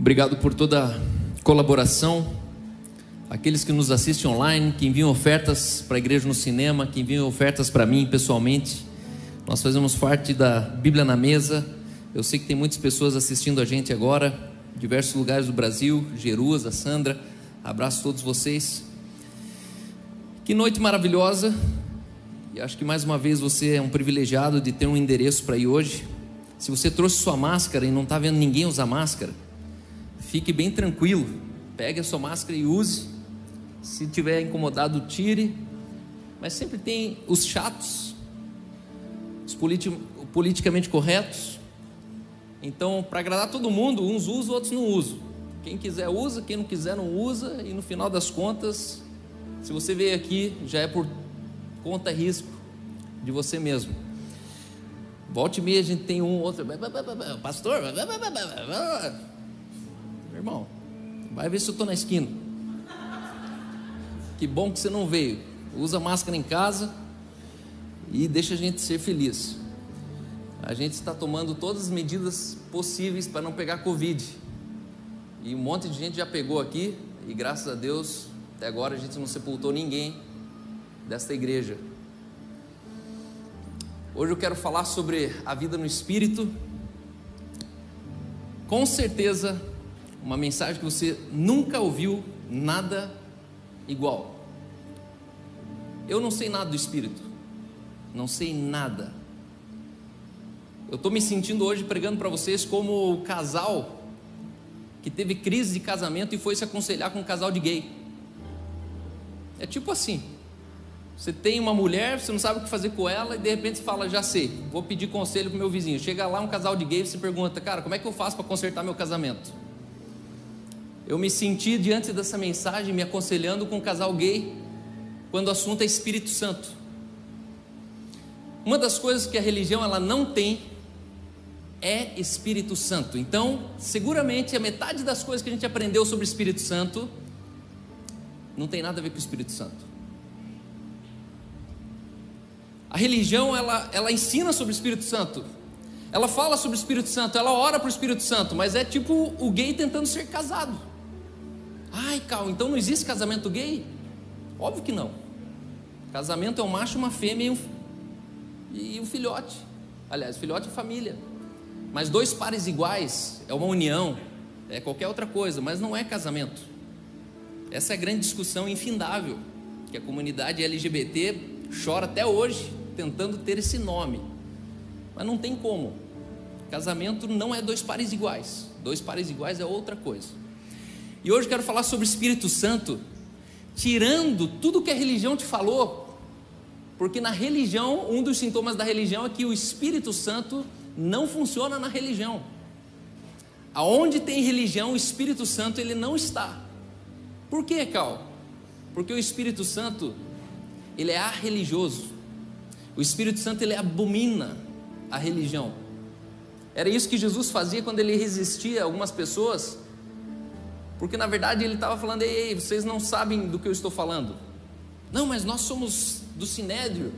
Obrigado por toda a colaboração. Aqueles que nos assistem online, que enviam ofertas para a igreja no cinema, que enviam ofertas para mim pessoalmente. Nós fazemos parte da Bíblia na Mesa. Eu sei que tem muitas pessoas assistindo a gente agora, diversos lugares do Brasil, Jerusa, Sandra. Abraço a todos vocês. Que noite maravilhosa. E acho que mais uma vez você é um privilegiado de ter um endereço para ir hoje. Se você trouxe sua máscara e não está vendo ninguém usar máscara, fique bem tranquilo. Pegue a sua máscara e use. Se tiver incomodado, tire. Mas sempre tem os chatos, os politi politicamente corretos. Então, para agradar todo mundo, uns usam, outros não usam. Quem quiser usa, quem não quiser não usa. E no final das contas, se você veio aqui, já é por conta risco de você mesmo. Volte e meia a gente tem um outro. Pastor, irmão, vai ver se eu estou na esquina. Que bom que você não veio. Usa máscara em casa e deixa a gente ser feliz. A gente está tomando todas as medidas possíveis para não pegar Covid. E um monte de gente já pegou aqui, e graças a Deus, até agora a gente não sepultou ninguém desta igreja. Hoje eu quero falar sobre a vida no Espírito. Com certeza, uma mensagem que você nunca ouviu nada igual. Eu não sei nada do Espírito, não sei nada. Eu estou me sentindo hoje pregando para vocês como o casal que teve crise de casamento e foi se aconselhar com um casal de gay. É tipo assim: você tem uma mulher, você não sabe o que fazer com ela e de repente você fala, já sei, vou pedir conselho para meu vizinho. Chega lá um casal de gay e você pergunta, cara, como é que eu faço para consertar meu casamento? Eu me senti diante dessa mensagem me aconselhando com um casal gay quando o assunto é Espírito Santo. Uma das coisas que a religião ela não tem é Espírito Santo. Então, seguramente a metade das coisas que a gente aprendeu sobre Espírito Santo não tem nada a ver com o Espírito Santo. A religião ela, ela ensina sobre o Espírito Santo. Ela fala sobre o Espírito Santo, ela ora para o Espírito Santo, mas é tipo o gay tentando ser casado. Ai, Cal, então não existe casamento gay? Óbvio que não. Casamento é um macho, uma fêmea e um, e um filhote. Aliás, filhote é família. Mas dois pares iguais é uma união, é qualquer outra coisa, mas não é casamento. Essa é a grande discussão infindável que a comunidade LGBT chora até hoje tentando ter esse nome. Mas não tem como. Casamento não é dois pares iguais. Dois pares iguais é outra coisa. E hoje quero falar sobre o Espírito Santo, tirando tudo que a religião te falou, porque na religião, um dos sintomas da religião é que o Espírito Santo não funciona na religião. Aonde tem religião, o Espírito Santo ele não está. Por quê, Cal? Porque o Espírito Santo ele é arreligioso. O Espírito Santo ele abomina a religião. Era isso que Jesus fazia quando ele resistia a algumas pessoas, porque na verdade ele estava falando: ei, vocês não sabem do que eu estou falando. Não, mas nós somos do Sinédrio,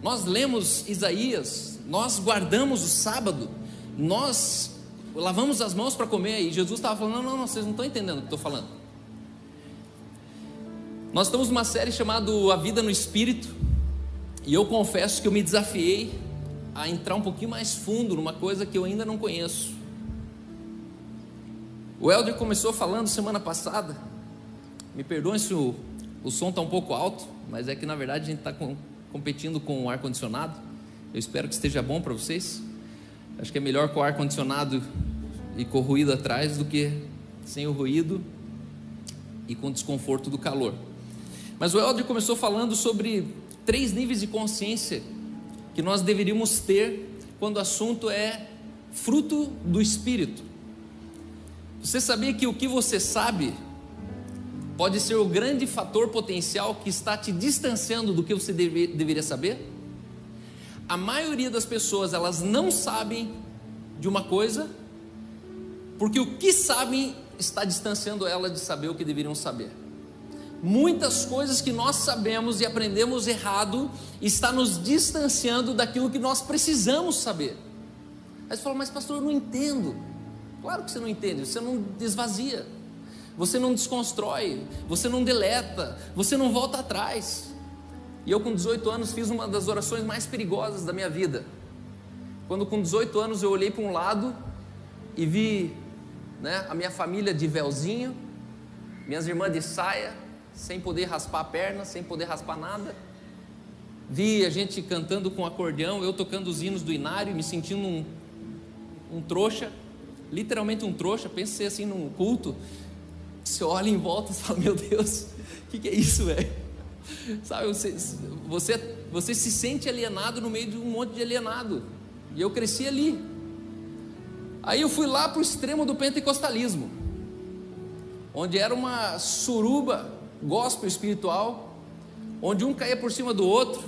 nós lemos Isaías, nós guardamos o sábado, nós lavamos as mãos para comer, e Jesus estava falando: não, não, não, vocês não estão entendendo o que estou falando. Nós estamos numa série chamada A Vida no Espírito, e eu confesso que eu me desafiei a entrar um pouquinho mais fundo numa coisa que eu ainda não conheço. O Helder começou falando semana passada, me perdoem se o, o som está um pouco alto, mas é que na verdade a gente está com, competindo com o ar-condicionado. Eu espero que esteja bom para vocês. Acho que é melhor com o ar condicionado e com o ruído atrás do que sem o ruído e com o desconforto do calor. Mas o Helder começou falando sobre três níveis de consciência que nós deveríamos ter quando o assunto é fruto do Espírito. Você sabia que o que você sabe pode ser o grande fator potencial que está te distanciando do que você deve, deveria saber? a maioria das pessoas elas não sabem de uma coisa, porque o que sabem está distanciando ela de saber o que deveriam saber. Muitas coisas que nós sabemos e aprendemos errado está nos distanciando daquilo que nós precisamos saber. Aí você fala, mas pastor, eu não entendo. Claro que você não entende, você não desvazia, você não desconstrói, você não deleta, você não volta atrás. E eu, com 18 anos, fiz uma das orações mais perigosas da minha vida. Quando, com 18 anos, eu olhei para um lado e vi né, a minha família de véuzinho, minhas irmãs de saia, sem poder raspar a perna, sem poder raspar nada. Vi a gente cantando com acordeão, eu tocando os hinos do Inário, me sentindo um, um trouxa, literalmente um trouxa. Pensei assim num culto. Você olha em volta e fala: Meu Deus, o que, que é isso, velho? Sabe, você, você, você se sente alienado no meio de um monte de alienado. E eu cresci ali. Aí eu fui lá para o extremo do pentecostalismo, onde era uma suruba gospel espiritual, onde um caía por cima do outro,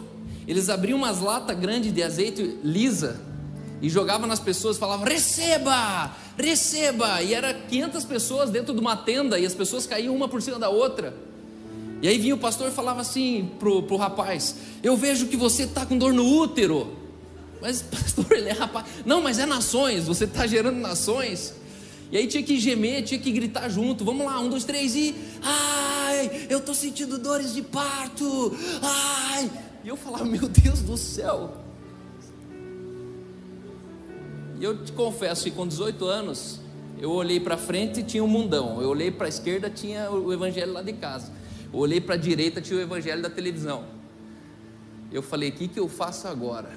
eles abriam umas latas grandes de azeite lisa e jogavam nas pessoas, falavam: receba, receba, e era 500 pessoas dentro de uma tenda e as pessoas caíam uma por cima da outra. E aí vinha o pastor e falava assim pro, pro rapaz: Eu vejo que você está com dor no útero. Mas, pastor, ele é rapaz. Não, mas é nações, você está gerando nações. E aí tinha que gemer, tinha que gritar junto. Vamos lá, um, dois, três e. Ai, eu estou sentindo dores de parto. Ai. E eu falava, meu Deus do céu. Eu te confesso que com 18 anos, eu olhei para frente e tinha um mundão. Eu olhei para a esquerda, tinha o evangelho lá de casa. Eu olhei para a direita, tinha o evangelho da televisão. Eu falei: o que, que eu faço agora?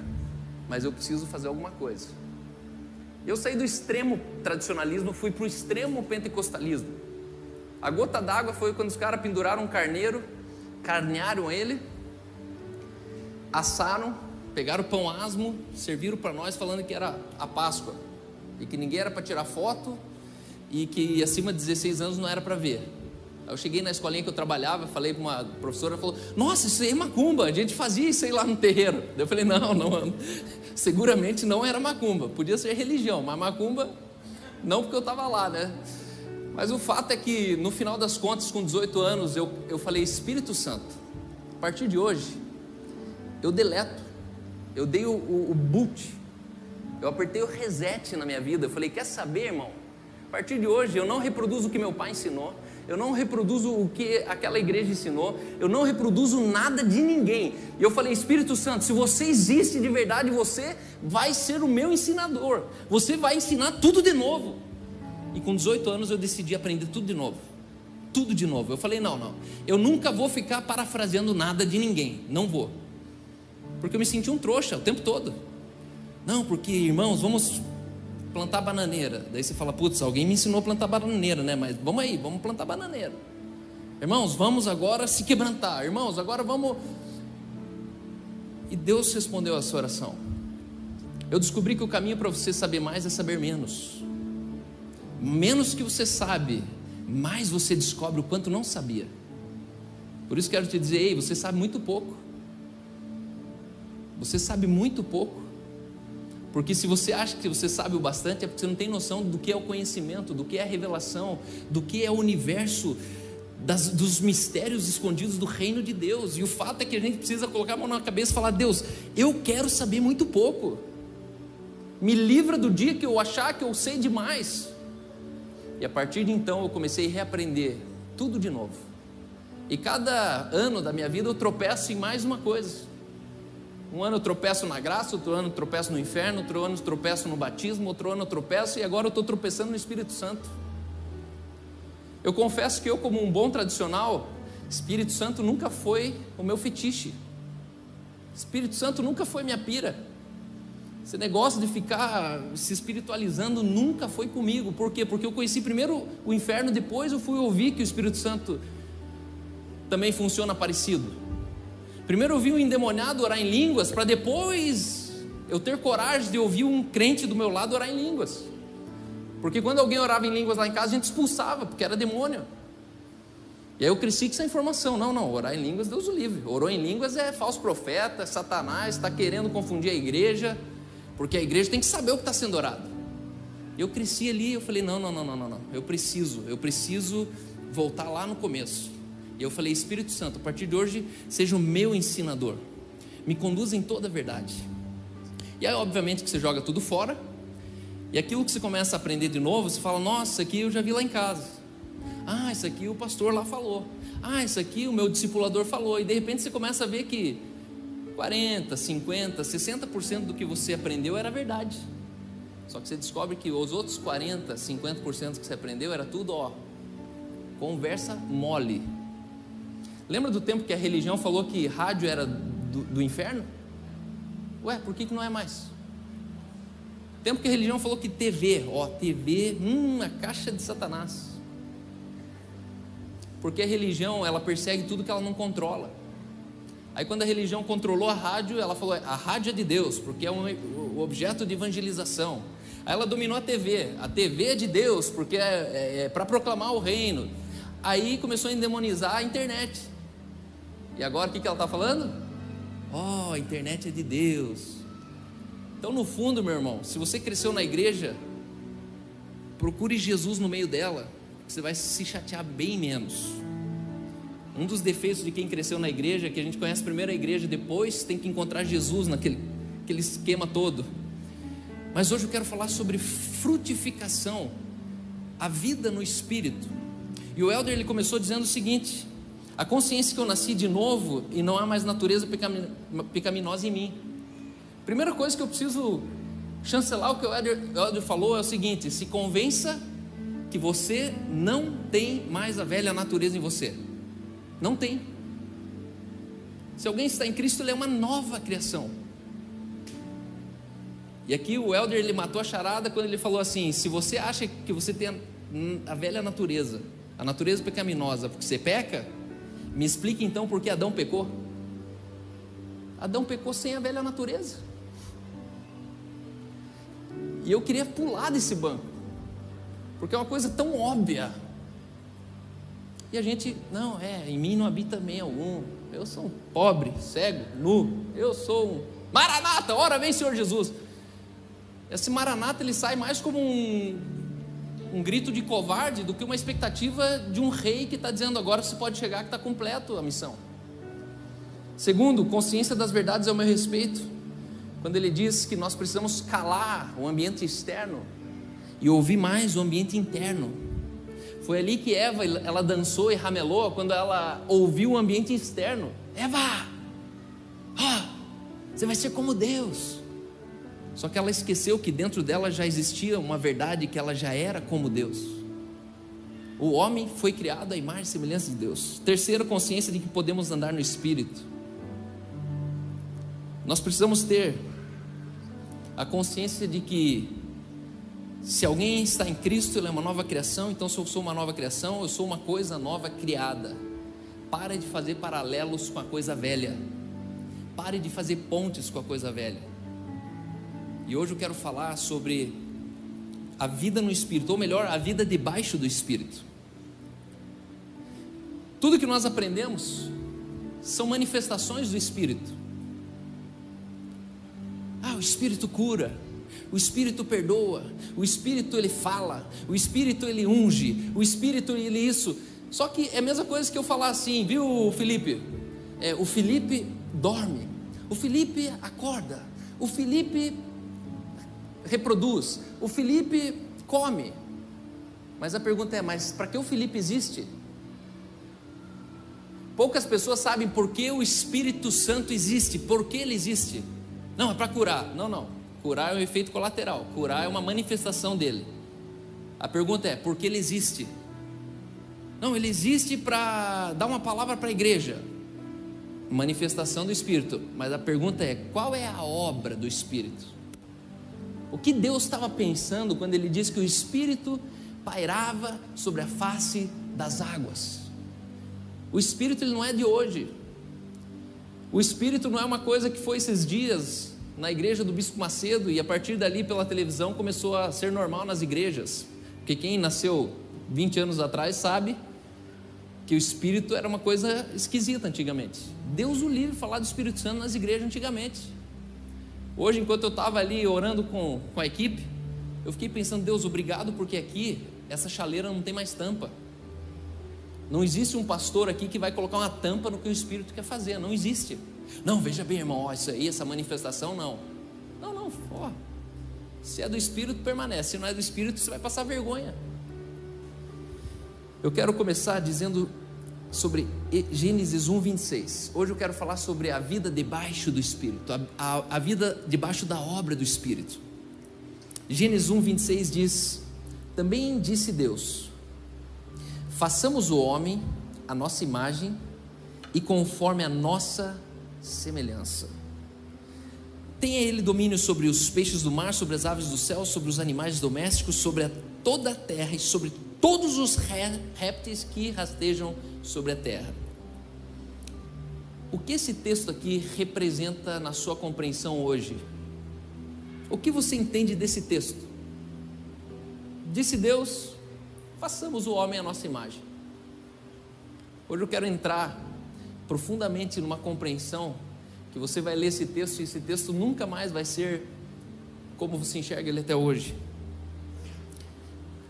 Mas eu preciso fazer alguma coisa. Eu saí do extremo tradicionalismo, fui para o extremo pentecostalismo. A gota d'água foi quando os caras penduraram um carneiro, carnearam ele, assaram, pegaram o pão asmo, serviram para nós falando que era a Páscoa e que ninguém era para tirar foto e que acima de 16 anos não era para ver. Eu cheguei na escolinha que eu trabalhava, falei para uma professora, falou: Nossa, isso aí é macumba, a gente fazia isso aí lá no terreiro. Eu falei: Não, não, seguramente não era macumba, podia ser religião, mas macumba não porque eu estava lá, né? Mas o fato é que no final das contas, com 18 anos, eu, eu falei: Espírito Santo, a partir de hoje, eu deleto, eu dei o, o, o boot, eu apertei o reset na minha vida. Eu falei: Quer saber, irmão? A partir de hoje, eu não reproduzo o que meu pai ensinou eu não reproduzo o que aquela igreja ensinou, eu não reproduzo nada de ninguém. E eu falei, Espírito Santo, se você existe de verdade, você vai ser o meu ensinador, você vai ensinar tudo de novo. E com 18 anos eu decidi aprender tudo de novo. Tudo de novo. Eu falei, não, não, eu nunca vou ficar parafraseando nada de ninguém, não vou. Porque eu me senti um trouxa o tempo todo. Não, porque irmãos, vamos plantar bananeira. Daí você fala, putz, alguém me ensinou a plantar bananeira, né? Mas vamos aí, vamos plantar bananeira. Irmãos, vamos agora se quebrantar. Irmãos, agora vamos. E Deus respondeu a sua oração. Eu descobri que o caminho para você saber mais é saber menos. Menos que você sabe, mais você descobre o quanto não sabia. Por isso quero te dizer, ei, você sabe muito pouco. Você sabe muito pouco. Porque se você acha que você sabe o bastante, é porque você não tem noção do que é o conhecimento, do que é a revelação, do que é o universo, das, dos mistérios escondidos do reino de Deus. E o fato é que a gente precisa colocar a mão na cabeça e falar: Deus, eu quero saber muito pouco. Me livra do dia que eu achar que eu sei demais. E a partir de então eu comecei a reaprender tudo de novo. E cada ano da minha vida eu tropeço em mais uma coisa. Um ano eu tropeço na graça, outro ano eu tropeço no inferno, outro ano eu tropeço no batismo, outro ano eu tropeço e agora eu estou tropeçando no Espírito Santo. Eu confesso que eu, como um bom tradicional, Espírito Santo nunca foi o meu fetiche. Espírito Santo nunca foi minha pira. Esse negócio de ficar se espiritualizando nunca foi comigo. Por quê? Porque eu conheci primeiro o inferno, depois eu fui ouvir que o Espírito Santo também funciona parecido. Primeiro eu um endemoniado orar em línguas, para depois eu ter coragem de ouvir um crente do meu lado orar em línguas. Porque quando alguém orava em línguas lá em casa, a gente expulsava, porque era demônio. E aí eu cresci com essa informação. Não, não, orar em línguas, Deus o livre. Orou em línguas é falso profeta, Satanás, está querendo confundir a igreja, porque a igreja tem que saber o que está sendo orado. Eu cresci ali, eu falei, não, não, não, não, não, não. Eu preciso, eu preciso voltar lá no começo. E eu falei: Espírito Santo, a partir de hoje, seja o meu ensinador, me conduza em toda a verdade. E aí, obviamente, que você joga tudo fora, E aquilo que você começa a aprender de novo, você fala: Nossa, isso aqui eu já vi lá em casa. Ah, isso aqui o pastor lá falou. Ah, isso aqui o meu discipulador falou. E de repente você começa a ver que 40, 50, 60% do que você aprendeu era verdade. Só que você descobre que os outros 40, 50% que você aprendeu era tudo, ó, conversa mole. Lembra do tempo que a religião falou que rádio era do, do inferno? Ué, por que, que não é mais? Tempo que a religião falou que TV, ó, TV, hum, a caixa de Satanás. Porque a religião, ela persegue tudo que ela não controla. Aí quando a religião controlou a rádio, ela falou, a rádio é de Deus, porque é um, objeto de evangelização. Aí ela dominou a TV, a TV é de Deus, porque é, é, é para proclamar o reino. Aí começou a endemonizar a internet. E agora o que, ela está falando? Oh, a internet é de Deus. Então, no fundo, meu irmão, se você cresceu na igreja, procure Jesus no meio dela, você vai se chatear bem menos. Um dos defeitos de quem cresceu na igreja é que a gente conhece primeiro a igreja, depois tem que encontrar Jesus naquele aquele esquema todo. Mas hoje eu quero falar sobre frutificação, a vida no espírito. E o Elder ele começou dizendo o seguinte: a consciência que eu nasci de novo e não há mais natureza pecaminosa em mim. Primeira coisa que eu preciso chancelar o que o Elder, falou é o seguinte: se convença que você não tem mais a velha natureza em você. Não tem. Se alguém está em Cristo, ele é uma nova criação. E aqui o Elder ele matou a charada quando ele falou assim: se você acha que você tem a, a velha natureza, a natureza pecaminosa, porque você peca, me explique então por que Adão pecou. Adão pecou sem a velha natureza. E eu queria pular desse banco, porque é uma coisa tão óbvia. E a gente, não, é, em mim não habita meio algum. Eu sou um pobre, cego, nu. Eu sou um Maranata, ora vem Senhor Jesus. Esse Maranata ele sai mais como um, um grito de covarde do que uma expectativa de um rei que está dizendo agora você pode chegar que está completo a missão. Segundo, consciência das verdades ao meu respeito. Quando ele diz que nós precisamos calar o ambiente externo e ouvir mais o ambiente interno. Foi ali que Eva ela dançou e ramelou quando ela ouviu o ambiente externo. Eva, oh, você vai ser como Deus. Só que ela esqueceu que dentro dela já existia uma verdade que ela já era como Deus. O homem foi criado à imagem e semelhança de Deus. Terceira, consciência de que podemos andar no Espírito. Nós precisamos ter a consciência de que se alguém está em Cristo, ele é uma nova criação, então se eu sou uma nova criação, eu sou uma coisa nova criada. Pare de fazer paralelos com a coisa velha. Pare de fazer pontes com a coisa velha. E hoje eu quero falar sobre a vida no Espírito, ou melhor, a vida debaixo do Espírito. Tudo que nós aprendemos são manifestações do Espírito. Ah, o Espírito cura, o Espírito perdoa, o Espírito ele fala, o Espírito ele unge, o Espírito ele isso. Só que é a mesma coisa que eu falar assim, viu, Felipe? É, o Felipe dorme, o Felipe acorda, o Felipe reproduz, o Felipe come. Mas a pergunta é: mas para que o Felipe existe? Poucas pessoas sabem por que o Espírito Santo existe, por que ele existe. Não, é para curar. Não, não. Curar é um efeito colateral, curar é uma manifestação dele. A pergunta é: por que ele existe? Não, ele existe para dar uma palavra para a igreja. Manifestação do Espírito. Mas a pergunta é: qual é a obra do Espírito? O que Deus estava pensando quando ele disse que o Espírito pairava sobre a face das águas? O Espírito ele não é de hoje. O Espírito não é uma coisa que foi esses dias na igreja do Bispo Macedo e a partir dali pela televisão começou a ser normal nas igrejas. Porque quem nasceu 20 anos atrás sabe que o Espírito era uma coisa esquisita antigamente. Deus o livre falar do Espírito Santo nas igrejas antigamente. Hoje, enquanto eu estava ali orando com, com a equipe, eu fiquei pensando, Deus, obrigado, porque aqui essa chaleira não tem mais tampa. Não existe um pastor aqui que vai colocar uma tampa no que o Espírito quer fazer, não existe. Não, veja bem, irmão, ó, isso aí, essa manifestação, não. Não, não, ó. Se é do Espírito, permanece. Se não é do Espírito, você vai passar vergonha. Eu quero começar dizendo sobre Gênesis 1, 26. Hoje eu quero falar sobre a vida debaixo do Espírito, a, a, a vida debaixo da obra do Espírito. Gênesis 1, 26 diz: Também disse Deus: Façamos o homem a nossa imagem e conforme a nossa semelhança. Tenha ele domínio sobre os peixes do mar, sobre as aves do céu, sobre os animais domésticos, sobre a, toda a terra e sobre todos os répteis que rastejam sobre a terra. O que esse texto aqui representa na sua compreensão hoje? O que você entende desse texto? Disse Deus: façamos o homem à nossa imagem. Hoje eu quero entrar profundamente numa compreensão que você vai ler esse texto e esse texto nunca mais vai ser como você enxerga ele até hoje.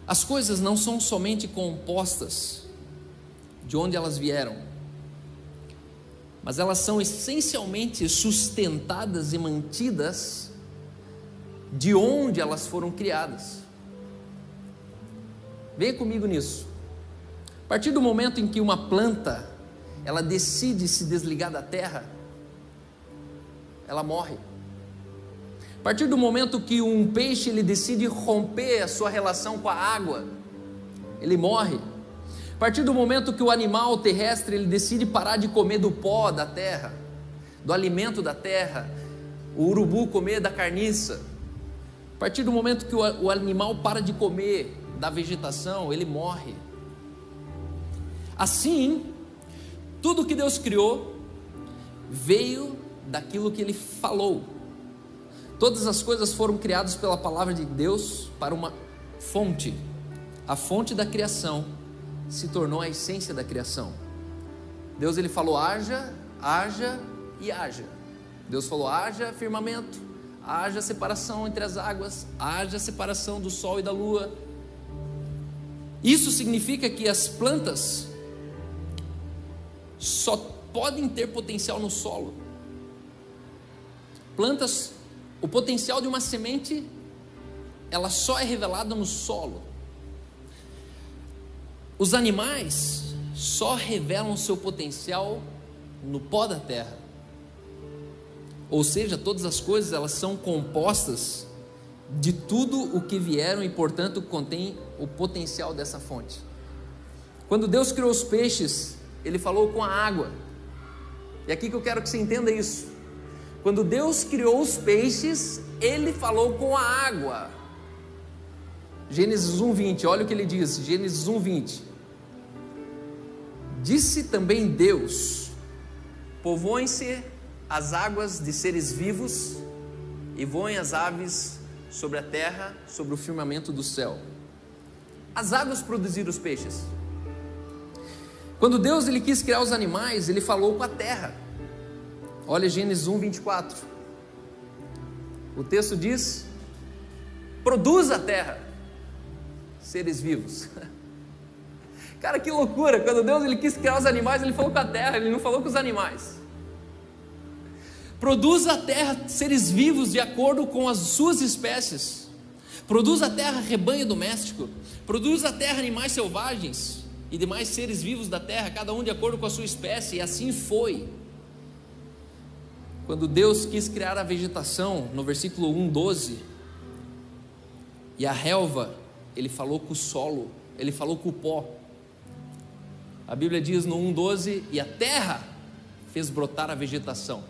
As coisas não são somente compostas de onde elas vieram, mas elas são essencialmente sustentadas e mantidas de onde elas foram criadas. Venha comigo nisso. A partir do momento em que uma planta ela decide se desligar da terra, ela morre. A partir do momento que um peixe ele decide romper a sua relação com a água, ele morre. A partir do momento que o animal terrestre ele decide parar de comer do pó da terra, do alimento da terra, o urubu comer da carniça. A partir do momento que o, o animal para de comer da vegetação, ele morre. Assim, tudo que Deus criou veio daquilo que ele falou. Todas as coisas foram criadas pela palavra de Deus para uma fonte. A fonte da criação se tornou a essência da criação. Deus ele falou: haja, haja e haja. Deus falou: haja firmamento, haja separação entre as águas, haja separação do sol e da lua. Isso significa que as plantas só podem ter potencial no solo. Plantas o potencial de uma semente, ela só é revelada no solo. Os animais só revelam seu potencial no pó da terra. Ou seja, todas as coisas elas são compostas de tudo o que vieram e, portanto, contém o potencial dessa fonte. Quando Deus criou os peixes, ele falou com a água. E aqui que eu quero que você entenda isso. Quando Deus criou os peixes, ele falou com a água. Gênesis 1:20, olha o que ele diz, Gênesis 1:20. Disse também Deus: Povoem-se as águas de seres vivos e voem as aves sobre a terra, sobre o firmamento do céu. As águas produziram os peixes. Quando Deus ele quis criar os animais, ele falou com a terra. Olha Gênesis 1, 24. O texto diz: produz a terra seres vivos. Cara, que loucura! Quando Deus ele quis criar os animais, ele falou com a terra, ele não falou com os animais. Produz a terra seres vivos de acordo com as suas espécies. Produz a terra rebanho doméstico. Produz a terra animais selvagens e demais seres vivos da terra, cada um de acordo com a sua espécie, e assim foi. Quando Deus quis criar a vegetação, no versículo 1, 12, e a relva, ele falou com o solo, ele falou com o pó. A Bíblia diz no 1,12: e a terra fez brotar a vegetação,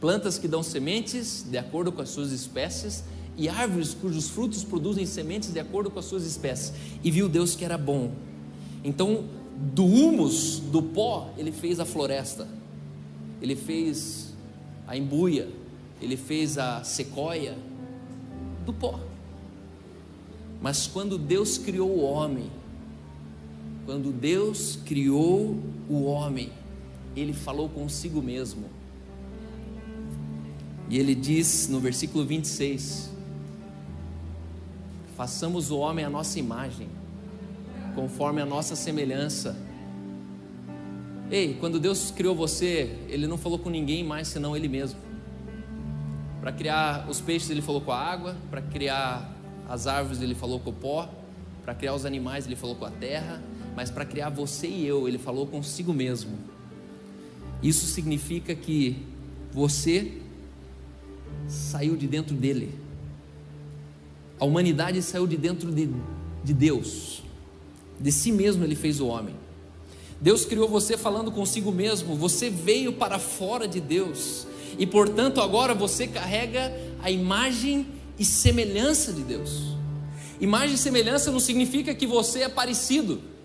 plantas que dão sementes de acordo com as suas espécies, e árvores cujos frutos produzem sementes de acordo com as suas espécies. E viu Deus que era bom. Então, do humus, do pó, ele fez a floresta, ele fez a embuia, ele fez a sequoia do pó. Mas quando Deus criou o homem, quando Deus criou o homem, ele falou consigo mesmo. E ele diz no versículo 26: Façamos o homem a nossa imagem, conforme a nossa semelhança Ei, quando Deus criou você, Ele não falou com ninguém mais senão Ele mesmo. Para criar os peixes, ele falou com a água. Para criar as árvores, ele falou com o pó. Para criar os animais, ele falou com a terra. Mas para criar você e eu, ele falou consigo mesmo. Isso significa que você saiu de dentro dele. A humanidade saiu de dentro de, de Deus. De si mesmo ele fez o homem. Deus criou você falando consigo mesmo. Você veio para fora de Deus. E portanto agora você carrega a imagem e semelhança de Deus. Imagem e semelhança não significa que você é parecido.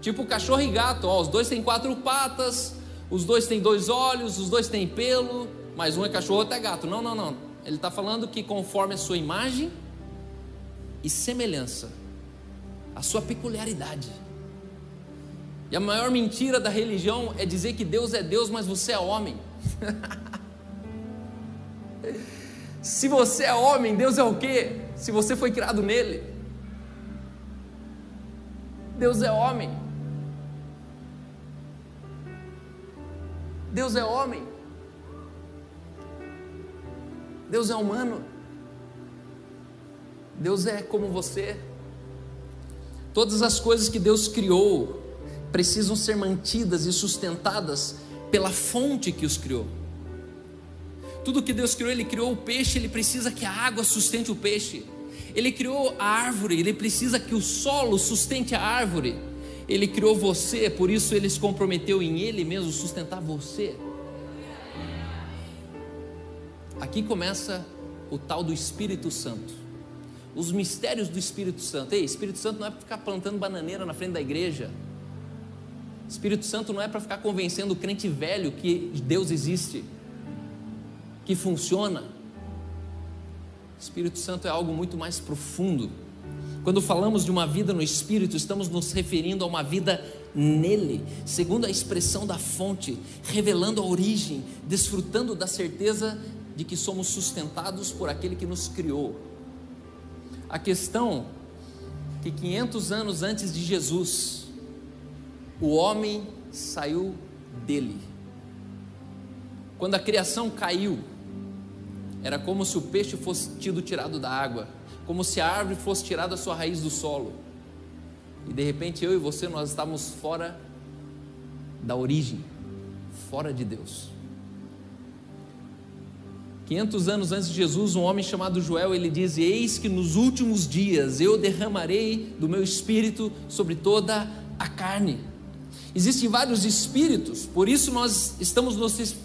Tipo cachorro e gato, ó, os dois têm quatro patas, os dois têm dois olhos, os dois têm pelo, mas um é cachorro, outro é gato. Não, não, não. Ele está falando que conforme a sua imagem e semelhança, a sua peculiaridade. E a maior mentira da religião é dizer que Deus é Deus, mas você é homem. Se você é homem, Deus é o quê? Se você foi criado nele. Deus é homem. Deus é homem. Deus é humano. Deus é como você. Todas as coisas que Deus criou precisam ser mantidas e sustentadas pela fonte que os criou. Tudo que Deus criou, Ele criou o peixe, Ele precisa que a água sustente o peixe. Ele criou a árvore, Ele precisa que o solo sustente a árvore. Ele criou você, por isso Ele se comprometeu em Ele mesmo sustentar você. Aqui começa o tal do Espírito Santo. Os mistérios do Espírito Santo. Ei, Espírito Santo não é para ficar plantando bananeira na frente da igreja. Espírito Santo não é para ficar convencendo o crente velho que Deus existe que funciona. Espírito Santo é algo muito mais profundo. Quando falamos de uma vida no Espírito, estamos nos referindo a uma vida nele, segundo a expressão da fonte, revelando a origem, desfrutando da certeza de que somos sustentados por aquele que nos criou. A questão que 500 anos antes de Jesus, o homem saiu dele. Quando a criação caiu, era como se o peixe fosse tido tirado da água, como se a árvore fosse tirada da sua raiz do solo. E de repente eu e você nós estávamos fora da origem, fora de Deus. 500 anos antes de Jesus, um homem chamado Joel, ele diz: Eis que nos últimos dias eu derramarei do meu espírito sobre toda a carne. Existem vários espíritos, por isso nós estamos nos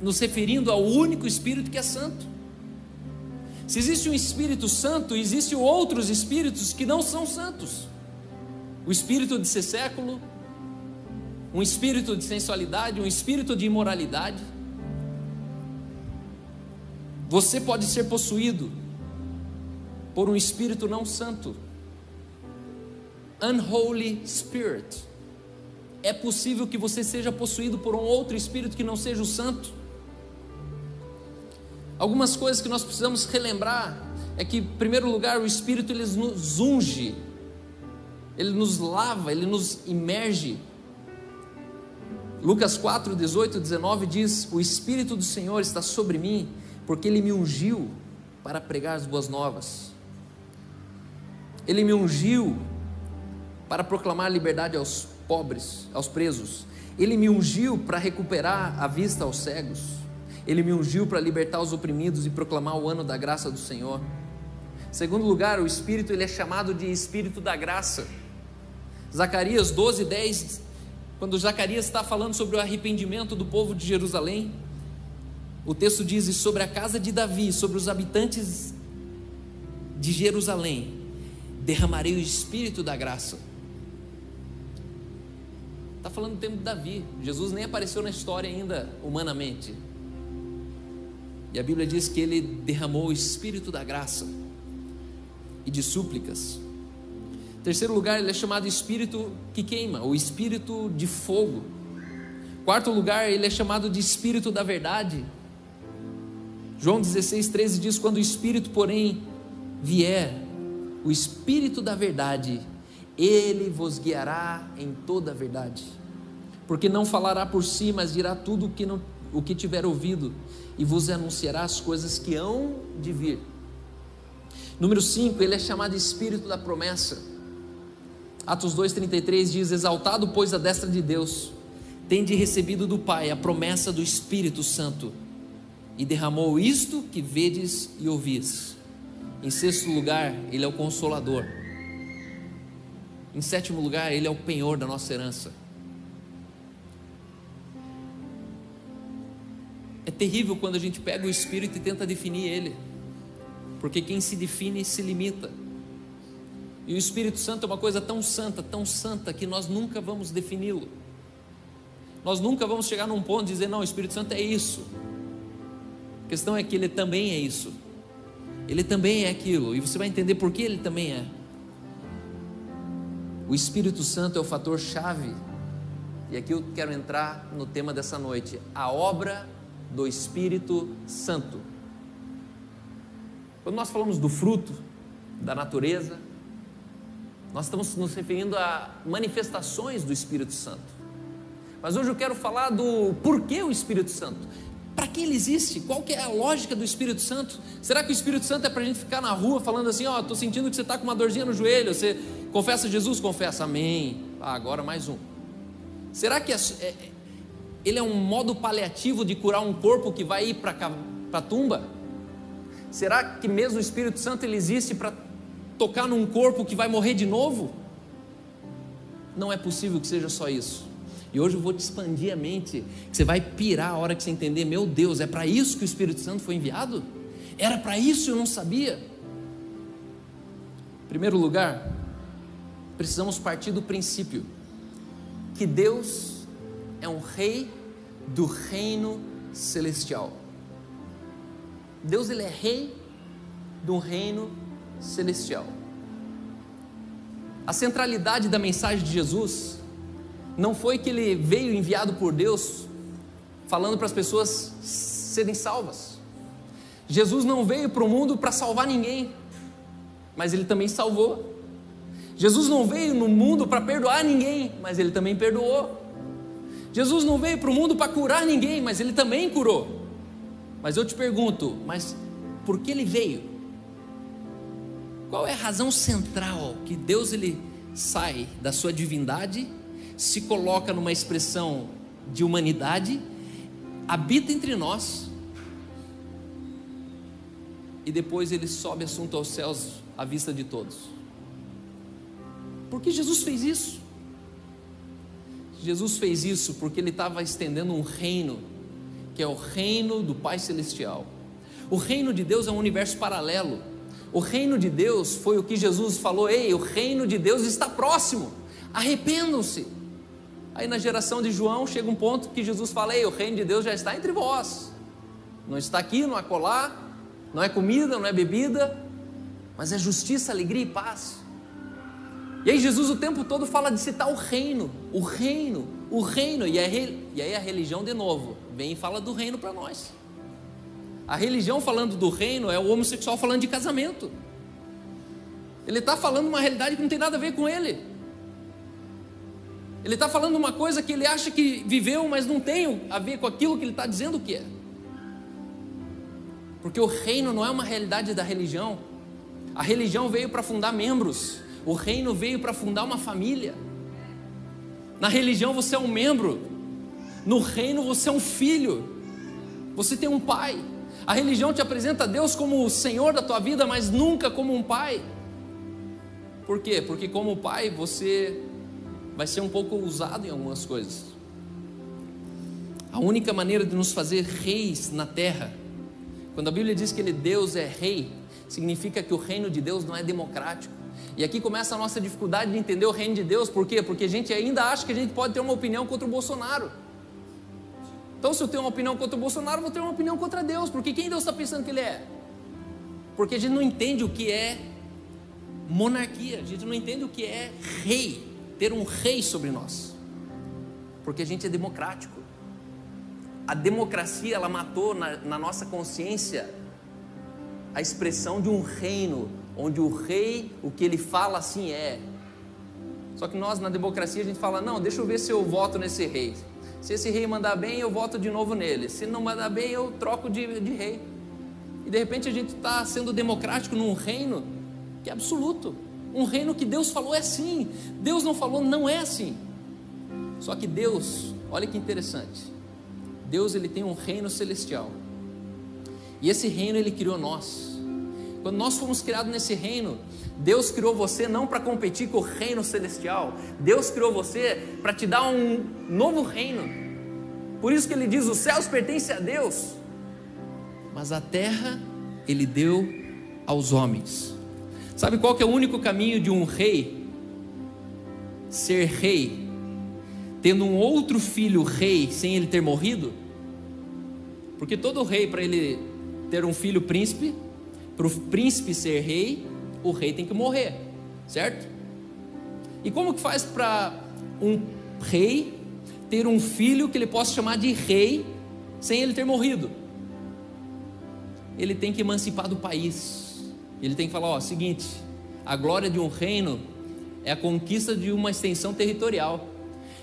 nos referindo ao único Espírito que é santo. Se existe um Espírito Santo, existem outros espíritos que não são santos. O espírito de ser século, um espírito de sensualidade, um espírito de imoralidade. Você pode ser possuído por um espírito não santo. Unholy spirit. É possível que você seja possuído por um outro espírito que não seja o santo. Algumas coisas que nós precisamos relembrar é que, em primeiro lugar, o Espírito ele nos unge, ele nos lava, ele nos imerge. Lucas 4, 18 e 19 diz: O Espírito do Senhor está sobre mim, porque ele me ungiu para pregar as boas novas. Ele me ungiu para proclamar liberdade aos pobres, aos presos. Ele me ungiu para recuperar a vista aos cegos ele me ungiu para libertar os oprimidos e proclamar o ano da graça do Senhor. Segundo lugar, o Espírito ele é chamado de Espírito da graça. Zacarias 12, 10, quando Zacarias está falando sobre o arrependimento do povo de Jerusalém, o texto diz: sobre a casa de Davi, sobre os habitantes de Jerusalém, derramarei o Espírito da graça. Está falando do tempo de Davi. Jesus nem apareceu na história ainda humanamente. E a Bíblia diz que ele derramou o espírito da graça e de súplicas. Em terceiro lugar, ele é chamado espírito que queima, ou espírito de fogo. Quarto lugar, ele é chamado de espírito da verdade. João 16, 13 diz: Quando o espírito, porém, vier, o espírito da verdade, ele vos guiará em toda a verdade. Porque não falará por si, mas dirá tudo o que, não, o que tiver ouvido e vos anunciará as coisas que hão de vir. Número 5, ele é chamado Espírito da promessa. Atos 2,33 diz: Exaltado, pois, a destra de Deus, tende recebido do Pai a promessa do Espírito Santo, e derramou isto que vedes e ouvis. Em sexto lugar, ele é o consolador. Em sétimo lugar, ele é o penhor da nossa herança. É terrível quando a gente pega o Espírito e tenta definir ele, porque quem se define se limita. E o Espírito Santo é uma coisa tão santa, tão santa, que nós nunca vamos defini-lo. Nós nunca vamos chegar num ponto de dizer, não, o Espírito Santo é isso. A questão é que ele também é isso. Ele também é aquilo. E você vai entender por que ele também é. O Espírito Santo é o fator chave. E aqui eu quero entrar no tema dessa noite: a obra do Espírito Santo. Quando nós falamos do fruto da natureza, nós estamos nos referindo a manifestações do Espírito Santo. Mas hoje eu quero falar do porquê o Espírito Santo. Para que ele existe? Qual que é a lógica do Espírito Santo? Será que o Espírito Santo é para a gente ficar na rua falando assim, ó, oh, estou sentindo que você está com uma dorzinha no joelho, você confessa Jesus? Confessa, amém. Ah, agora mais um. Será que é, é, ele é um modo paliativo de curar um corpo que vai ir para a tumba? Será que mesmo o Espírito Santo ele existe para tocar num corpo que vai morrer de novo? Não é possível que seja só isso. E hoje eu vou te expandir a mente, que você vai pirar a hora que você entender, meu Deus, é para isso que o Espírito Santo foi enviado? Era para isso eu não sabia. Em primeiro lugar, precisamos partir do princípio que Deus é um rei do reino celestial. Deus ele é rei do reino celestial. A centralidade da mensagem de Jesus não foi que ele veio enviado por Deus falando para as pessoas serem salvas. Jesus não veio para o mundo para salvar ninguém, mas ele também salvou. Jesus não veio no mundo para perdoar ninguém, mas ele também perdoou. Jesus não veio para o mundo para curar ninguém, mas ele também curou. Mas eu te pergunto, mas por que ele veio? Qual é a razão central que Deus ele sai da sua divindade se coloca numa expressão de humanidade, habita entre nós e depois ele sobe assunto aos céus à vista de todos. Porque Jesus fez isso. Jesus fez isso porque ele estava estendendo um reino, que é o reino do Pai Celestial. O reino de Deus é um universo paralelo. O reino de Deus foi o que Jesus falou: ei, o reino de Deus está próximo, arrependam-se. Aí na geração de João chega um ponto que Jesus fala: Ei, o reino de Deus já está entre vós. Não está aqui, não é colar, não é comida, não é bebida, mas é justiça, alegria e paz. E aí Jesus o tempo todo fala de citar o reino, o reino, o reino. E aí, a religião de novo vem e fala do reino para nós. A religião falando do reino é o homossexual falando de casamento. Ele está falando uma realidade que não tem nada a ver com ele. Ele está falando uma coisa que ele acha que viveu, mas não tem a ver com aquilo que ele está dizendo que é. Porque o reino não é uma realidade da religião. A religião veio para fundar membros, o reino veio para fundar uma família. Na religião você é um membro, no reino você é um filho, você tem um pai. A religião te apresenta Deus como o Senhor da tua vida, mas nunca como um pai. Por quê? Porque como pai você vai ser um pouco usado em algumas coisas. A única maneira de nos fazer reis na terra, quando a Bíblia diz que ele Deus é rei, significa que o reino de Deus não é democrático. E aqui começa a nossa dificuldade de entender o reino de Deus, por quê? Porque a gente ainda acha que a gente pode ter uma opinião contra o Bolsonaro. Então, se eu tenho uma opinião contra o Bolsonaro, eu vou ter uma opinião contra Deus, porque quem Deus está pensando que Ele é? Porque a gente não entende o que é monarquia, a gente não entende o que é rei ter um rei sobre nós, porque a gente é democrático. A democracia ela matou na, na nossa consciência a expressão de um reino onde o rei, o que ele fala assim é. Só que nós na democracia a gente fala: não, deixa eu ver se eu voto nesse rei. Se esse rei mandar bem, eu voto de novo nele. Se não mandar bem, eu troco de, de rei. E de repente a gente está sendo democrático num reino que é absoluto. Um reino que Deus falou é assim. Deus não falou, não é assim. Só que Deus, olha que interessante. Deus ele tem um reino celestial. E esse reino ele criou nós. Quando nós fomos criados nesse reino, Deus criou você não para competir com o reino celestial. Deus criou você para te dar um novo reino. Por isso que ele diz: os céus pertencem a Deus, mas a terra ele deu aos homens. Sabe qual que é o único caminho de um rei ser rei, tendo um outro filho rei sem ele ter morrido? Porque todo rei, para ele ter um filho príncipe, para o príncipe ser rei, o rei tem que morrer, certo? E como que faz para um rei ter um filho que ele possa chamar de rei sem ele ter morrido? Ele tem que emancipar do país. Ele tem que falar, ó, seguinte, a glória de um reino é a conquista de uma extensão territorial.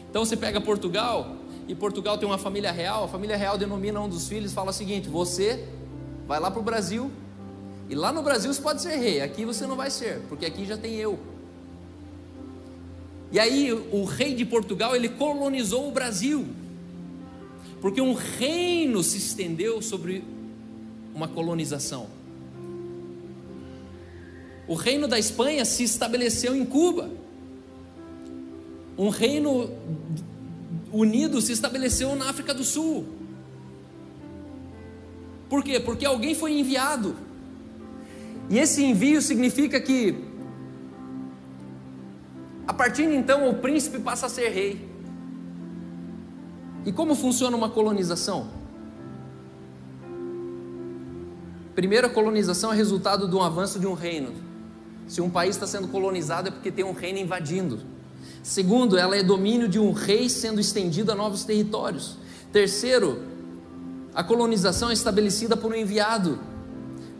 Então você pega Portugal, e Portugal tem uma família real, a família real denomina um dos filhos e fala o seguinte: você vai lá para o Brasil, e lá no Brasil você pode ser rei, aqui você não vai ser, porque aqui já tem eu. E aí o rei de Portugal, ele colonizou o Brasil. Porque um reino se estendeu sobre uma colonização. O reino da Espanha se estabeleceu em Cuba. Um reino unido se estabeleceu na África do Sul. Por quê? Porque alguém foi enviado. E esse envio significa que, a partir de então, o príncipe passa a ser rei. E como funciona uma colonização? Primeiro, a colonização é resultado de um avanço de um reino. Se um país está sendo colonizado é porque tem um reino invadindo. Segundo, ela é domínio de um rei sendo estendido a novos territórios. Terceiro, a colonização é estabelecida por um enviado.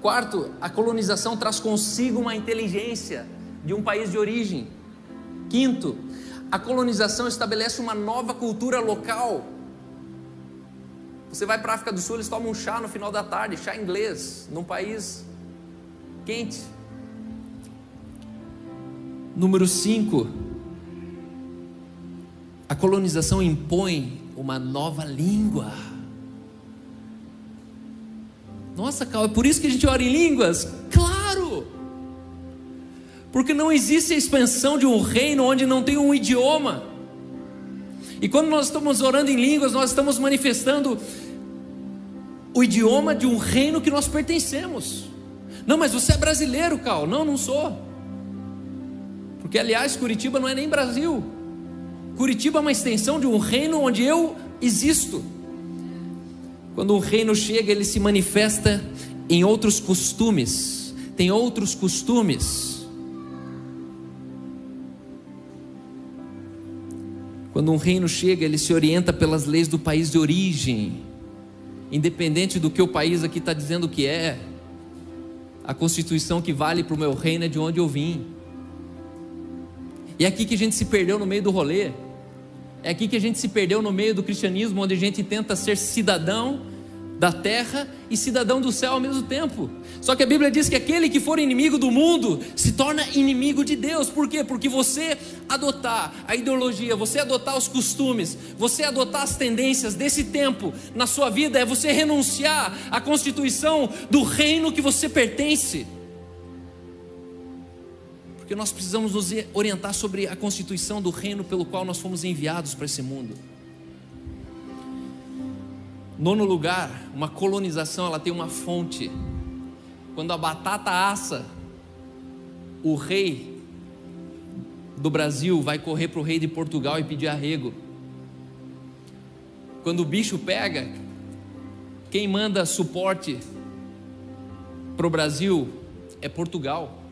Quarto, a colonização traz consigo uma inteligência de um país de origem. Quinto, a colonização estabelece uma nova cultura local. Você vai para a África do Sul, eles tomam um chá no final da tarde, chá inglês, num país quente. Número 5. A colonização impõe uma nova língua. Nossa, Cal, é por isso que a gente ora em línguas? Claro! Porque não existe a expansão de um reino onde não tem um idioma. E quando nós estamos orando em línguas, nós estamos manifestando o idioma de um reino que nós pertencemos. Não, mas você é brasileiro, Cal. Não, não sou. Porque, aliás, Curitiba não é nem Brasil. Curitiba é uma extensão de um reino onde eu existo. Quando um reino chega, ele se manifesta em outros costumes, tem outros costumes. Quando um reino chega, ele se orienta pelas leis do país de origem, independente do que o país aqui está dizendo que é. A constituição que vale para o meu reino é de onde eu vim. E é aqui que a gente se perdeu no meio do rolê. É aqui que a gente se perdeu no meio do cristianismo, onde a gente tenta ser cidadão da terra e cidadão do céu ao mesmo tempo. Só que a Bíblia diz que aquele que for inimigo do mundo se torna inimigo de Deus. Por quê? Porque você adotar a ideologia, você adotar os costumes, você adotar as tendências desse tempo na sua vida é você renunciar à constituição do reino que você pertence porque nós precisamos nos orientar sobre a constituição do reino pelo qual nós fomos enviados para esse mundo. Nono lugar, uma colonização, ela tem uma fonte. Quando a batata assa, o rei do Brasil vai correr para o rei de Portugal e pedir arrego. Quando o bicho pega, quem manda suporte para o Brasil é Portugal.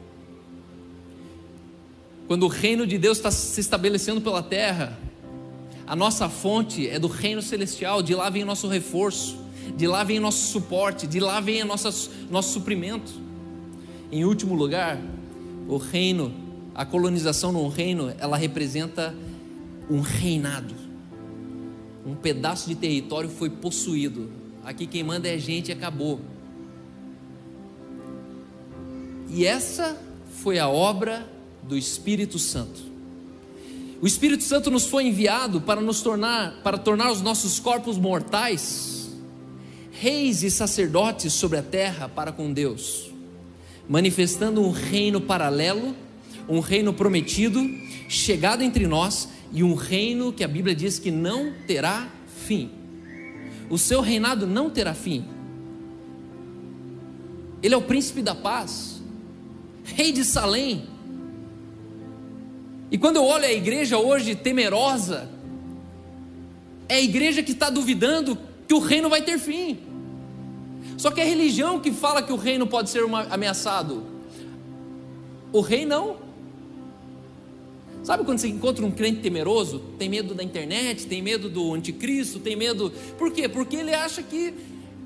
Quando o reino de Deus está se estabelecendo pela terra, a nossa fonte é do reino celestial, de lá vem o nosso reforço, de lá vem o nosso suporte, de lá vem o nosso, nosso suprimento. Em último lugar, o reino, a colonização num reino, ela representa um reinado. um pedaço de território foi possuído. Aqui quem manda é gente e acabou. E essa foi a obra do Espírito Santo. O Espírito Santo nos foi enviado para nos tornar, para tornar os nossos corpos mortais reis e sacerdotes sobre a terra para com Deus, manifestando um reino paralelo, um reino prometido, chegado entre nós e um reino que a Bíblia diz que não terá fim. O seu reinado não terá fim. Ele é o príncipe da paz, rei de Salém, e quando eu olho a igreja hoje temerosa, é a igreja que está duvidando que o reino vai ter fim. Só que é a religião que fala que o reino pode ser ameaçado. O rei não. Sabe quando você encontra um crente temeroso? Tem medo da internet, tem medo do anticristo, tem medo. Por quê? Porque ele acha que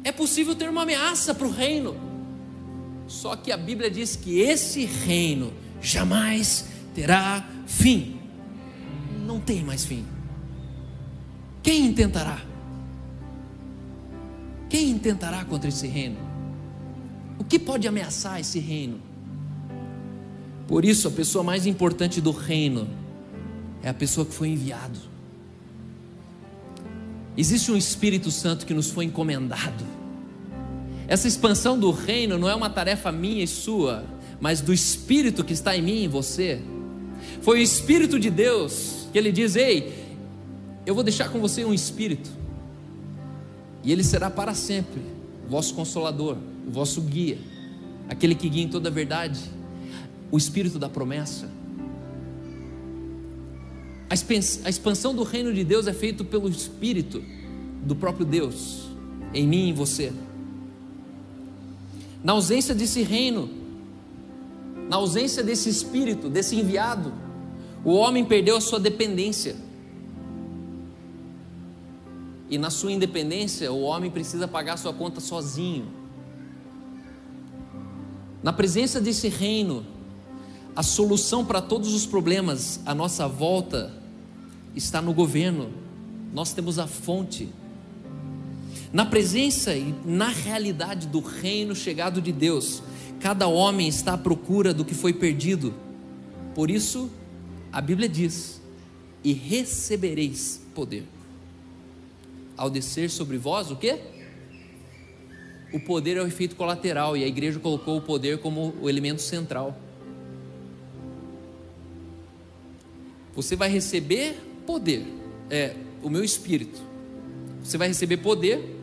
é possível ter uma ameaça para o reino. Só que a Bíblia diz que esse reino jamais terá fim. Não tem mais fim. Quem intentará? Quem intentará contra esse reino? O que pode ameaçar esse reino? Por isso, a pessoa mais importante do reino é a pessoa que foi enviado. Existe um Espírito Santo que nos foi encomendado. Essa expansão do reino não é uma tarefa minha e sua, mas do Espírito que está em mim e em você. Foi o Espírito de Deus que ele diz: Ei, eu vou deixar com você um Espírito, e ele será para sempre o vosso consolador, o vosso guia, aquele que guia em toda a verdade, o Espírito da promessa. A expansão do reino de Deus é feita pelo Espírito do próprio Deus, em mim e em você. Na ausência desse reino, na ausência desse Espírito, desse enviado, o homem perdeu a sua dependência. E na sua independência, o homem precisa pagar sua conta sozinho. Na presença desse reino, a solução para todos os problemas à nossa volta está no governo. Nós temos a fonte. Na presença e na realidade do reino chegado de Deus, cada homem está à procura do que foi perdido. Por isso, a Bíblia diz: e recebereis poder. Ao descer sobre vós, o que? O poder é o efeito colateral, e a igreja colocou o poder como o elemento central. Você vai receber poder, é o meu espírito. Você vai receber poder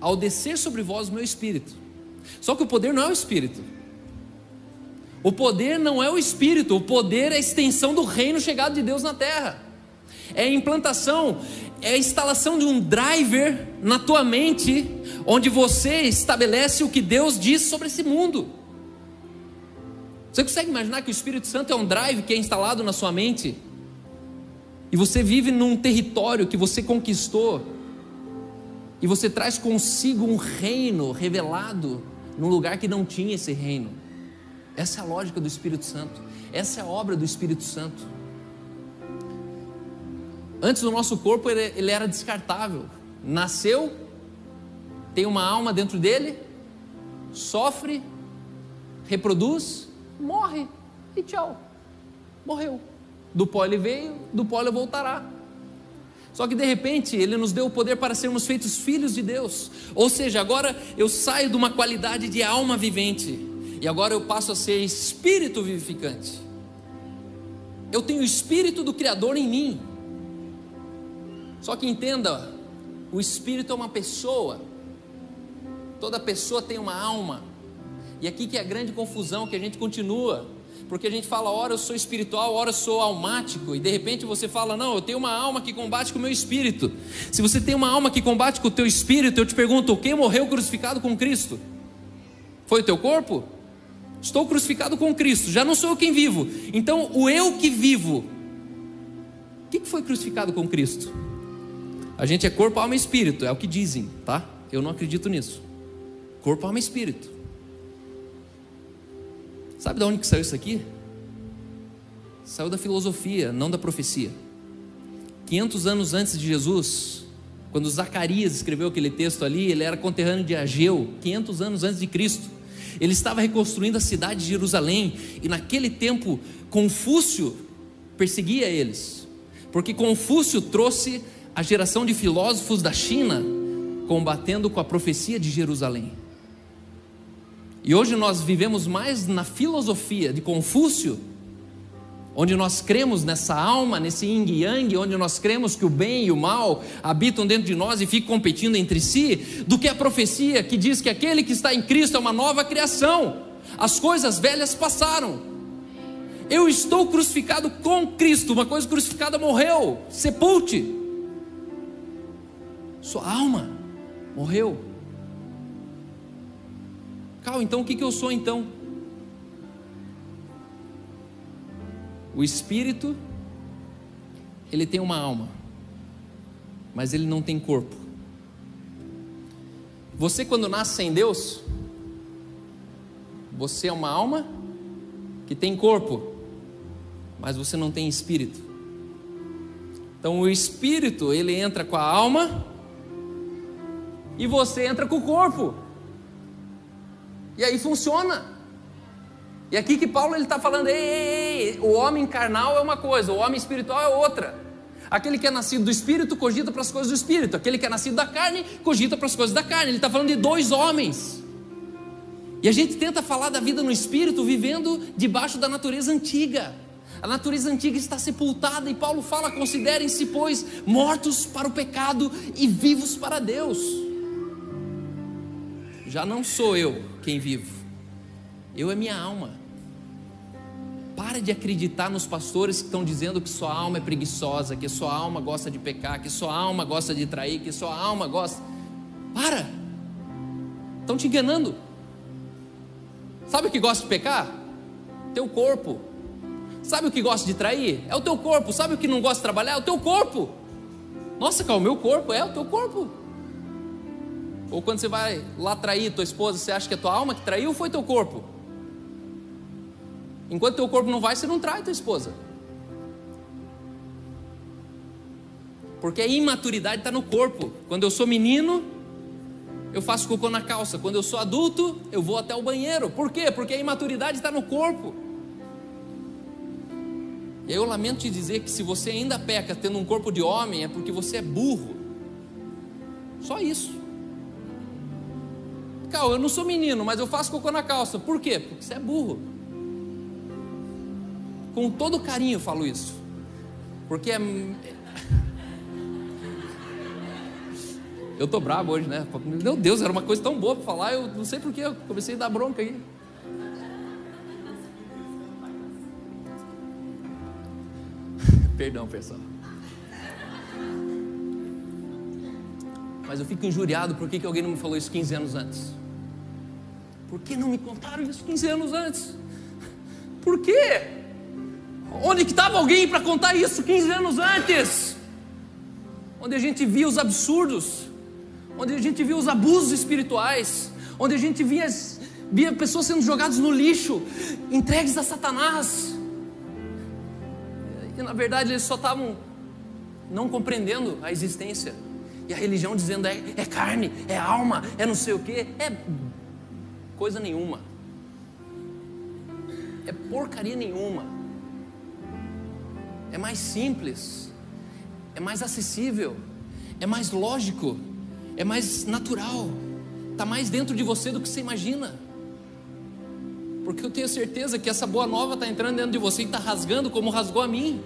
ao descer sobre vós o meu espírito. Só que o poder não é o espírito. O poder não é o espírito, o poder é a extensão do reino chegado de Deus na terra. É a implantação, é a instalação de um driver na tua mente, onde você estabelece o que Deus diz sobre esse mundo. Você consegue imaginar que o Espírito Santo é um drive que é instalado na sua mente? E você vive num território que você conquistou, e você traz consigo um reino revelado num lugar que não tinha esse reino. Essa é a lógica do Espírito Santo. Essa é a obra do Espírito Santo. Antes o nosso corpo ele, ele era descartável. Nasceu, tem uma alma dentro dele, sofre, reproduz, morre e tchau. Morreu. Do pó ele veio, do pó ele voltará. Só que de repente ele nos deu o poder para sermos feitos filhos de Deus. Ou seja, agora eu saio de uma qualidade de alma vivente e agora eu passo a ser espírito vivificante. Eu tenho o espírito do Criador em mim. Só que entenda, o espírito é uma pessoa. Toda pessoa tem uma alma. E aqui que é a grande confusão que a gente continua. Porque a gente fala, ora eu sou espiritual, ora eu sou almático, e de repente você fala, não, eu tenho uma alma que combate com o meu espírito. Se você tem uma alma que combate com o teu espírito, eu te pergunto, quem morreu crucificado com Cristo? Foi o teu corpo? Estou crucificado com Cristo, já não sou eu quem vivo. Então, o eu que vivo, o que foi crucificado com Cristo? A gente é corpo, alma e espírito, é o que dizem, tá? Eu não acredito nisso. Corpo, alma e espírito. Sabe de onde que saiu isso aqui? Saiu da filosofia, não da profecia. 500 anos antes de Jesus, quando Zacarias escreveu aquele texto ali, ele era conterrâneo de Ageu, 500 anos antes de Cristo. Ele estava reconstruindo a cidade de Jerusalém e naquele tempo Confúcio perseguia eles, porque Confúcio trouxe a geração de filósofos da China combatendo com a profecia de Jerusalém. E hoje nós vivemos mais na filosofia de Confúcio onde nós cremos nessa alma, nesse yin yang, onde nós cremos que o bem e o mal habitam dentro de nós e ficam competindo entre si, do que a profecia que diz que aquele que está em Cristo é uma nova criação, as coisas velhas passaram. Eu estou crucificado com Cristo, uma coisa crucificada morreu, sepulte. Sua alma morreu. Então o que, que eu sou então? O espírito, ele tem uma alma, mas ele não tem corpo. Você, quando nasce sem Deus, você é uma alma que tem corpo, mas você não tem espírito. Então, o espírito, ele entra com a alma, e você entra com o corpo. E aí funciona. E aqui que Paulo está falando, ei, ei, ei, o homem carnal é uma coisa, o homem espiritual é outra. Aquele que é nascido do espírito cogita para as coisas do espírito, aquele que é nascido da carne cogita para as coisas da carne. Ele está falando de dois homens. E a gente tenta falar da vida no espírito vivendo debaixo da natureza antiga. A natureza antiga está sepultada e Paulo fala: considerem-se, pois, mortos para o pecado e vivos para Deus. Já não sou eu quem vivo, eu é minha alma. Para de acreditar nos pastores que estão dizendo que sua alma é preguiçosa, que sua alma gosta de pecar, que sua alma gosta de trair, que sua alma gosta. Para! Estão te enganando. Sabe o que gosta de pecar? Teu corpo. Sabe o que gosta de trair? É o teu corpo. Sabe o que não gosta de trabalhar? É o teu corpo. Nossa, cara, o meu corpo é o teu corpo. Ou quando você vai lá trair tua esposa, você acha que é tua alma que traiu ou foi teu corpo? Enquanto teu corpo não vai, você não trai tua esposa. Porque a imaturidade está no corpo. Quando eu sou menino, eu faço cocô na calça. Quando eu sou adulto, eu vou até o banheiro. Por quê? Porque a imaturidade está no corpo. E aí eu lamento te dizer que se você ainda peca tendo um corpo de homem, é porque você é burro. Só isso. Cal, eu não sou menino, mas eu faço cocô na calça. Por quê? Porque você é burro. Com todo carinho eu falo isso. Porque é. Eu tô bravo hoje, né? Meu Deus, era uma coisa tão boa para falar, eu não sei porquê, eu comecei a dar bronca aí. Perdão, pessoal. Mas eu fico injuriado por que alguém não me falou isso 15 anos antes. Por que não me contaram isso 15 anos antes? Por quê? Onde que estava alguém para contar isso 15 anos antes? Onde a gente via os absurdos, onde a gente via os abusos espirituais, onde a gente via, via pessoas sendo jogadas no lixo, entregues a Satanás. E na verdade eles só estavam não compreendendo a existência. E a religião dizendo é, é carne, é alma, é não sei o que, é coisa nenhuma. É porcaria nenhuma. É mais simples, é mais acessível, é mais lógico, é mais natural, está mais dentro de você do que você imagina. Porque eu tenho certeza que essa boa nova está entrando dentro de você e está rasgando como rasgou a mim.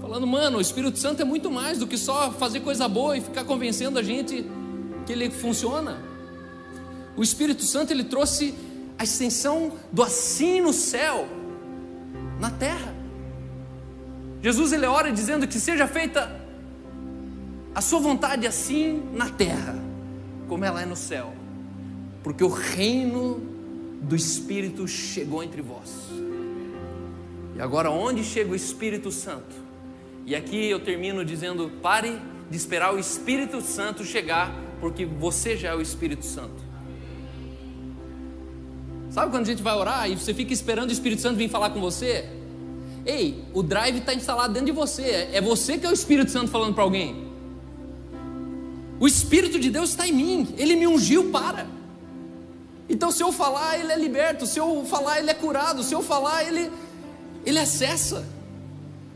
Falando, mano, o Espírito Santo é muito mais do que só fazer coisa boa e ficar convencendo a gente que ele funciona. O Espírito Santo ele trouxe a extensão do assim no céu, na terra. Jesus ele ora dizendo que seja feita a sua vontade assim na terra, como ela é no céu, porque o reino do Espírito chegou entre vós. E agora, onde chega o Espírito Santo? E aqui eu termino dizendo: pare de esperar o Espírito Santo chegar, porque você já é o Espírito Santo. Sabe quando a gente vai orar e você fica esperando o Espírito Santo vir falar com você? Ei, o drive está instalado dentro de você. É você que é o Espírito Santo falando para alguém. O Espírito de Deus está em mim. Ele me ungiu para. Então, se eu falar, ele é liberto. Se eu falar, ele é curado. Se eu falar, ele, ele acessa.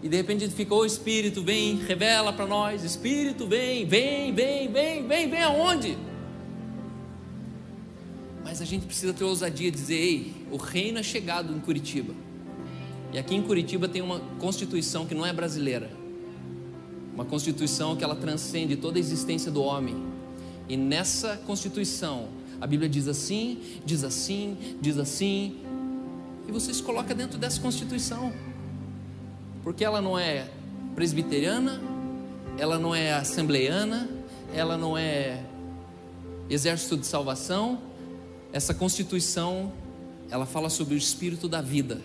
E de repente a fica, ô Espírito, vem, revela para nós. Espírito, vem, vem, vem, vem, vem, vem aonde? Mas a gente precisa ter ousadia de dizer, ei, o reino é chegado em Curitiba. E aqui em Curitiba tem uma constituição que não é brasileira. Uma constituição que ela transcende toda a existência do homem. E nessa constituição, a Bíblia diz assim, diz assim, diz assim, e você se coloca dentro dessa constituição. Porque ela não é presbiteriana, ela não é assembleiana, ela não é exército de salvação. Essa constituição, ela fala sobre o espírito da vida.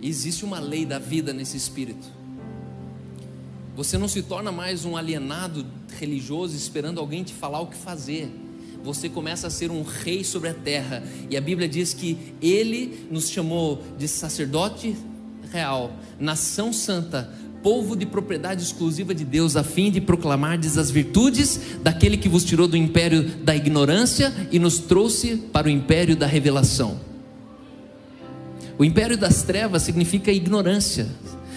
E existe uma lei da vida nesse espírito. Você não se torna mais um alienado religioso esperando alguém te falar o que fazer. Você começa a ser um rei sobre a terra. E a Bíblia diz que ele nos chamou de sacerdote real, nação santa, povo de propriedade exclusiva de Deus, a fim de proclamardes as virtudes daquele que vos tirou do império da ignorância e nos trouxe para o império da revelação. O império das trevas significa ignorância.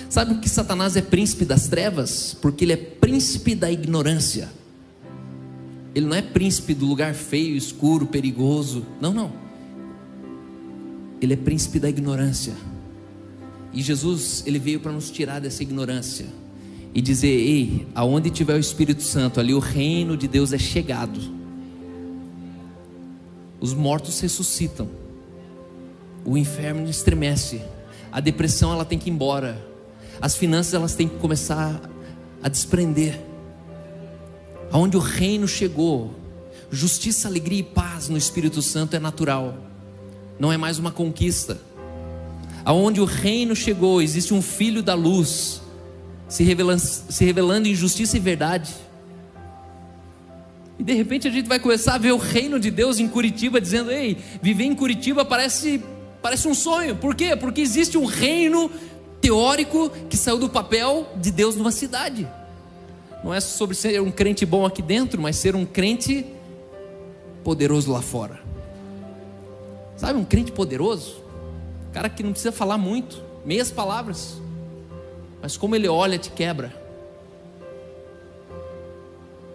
Sabe que Satanás é príncipe das trevas? Porque ele é príncipe da ignorância. Ele não é príncipe do lugar feio, escuro, perigoso. Não, não. Ele é príncipe da ignorância. E Jesus, ele veio para nos tirar dessa ignorância e dizer: "Ei, aonde tiver o Espírito Santo, ali o reino de Deus é chegado. Os mortos ressuscitam o inferno estremece, a depressão ela tem que ir embora, as finanças elas têm que começar a desprender. Aonde o reino chegou, justiça, alegria e paz no Espírito Santo é natural, não é mais uma conquista. Aonde o reino chegou, existe um filho da luz, se revelando, se revelando em justiça e verdade. E de repente a gente vai começar a ver o reino de Deus em Curitiba, dizendo: Ei, viver em Curitiba parece Parece um sonho. Por quê? Porque existe um reino teórico que saiu do papel de Deus numa cidade. Não é sobre ser um crente bom aqui dentro, mas ser um crente poderoso lá fora. Sabe, um crente poderoso? Cara que não precisa falar muito, meias palavras. Mas como ele olha, te quebra.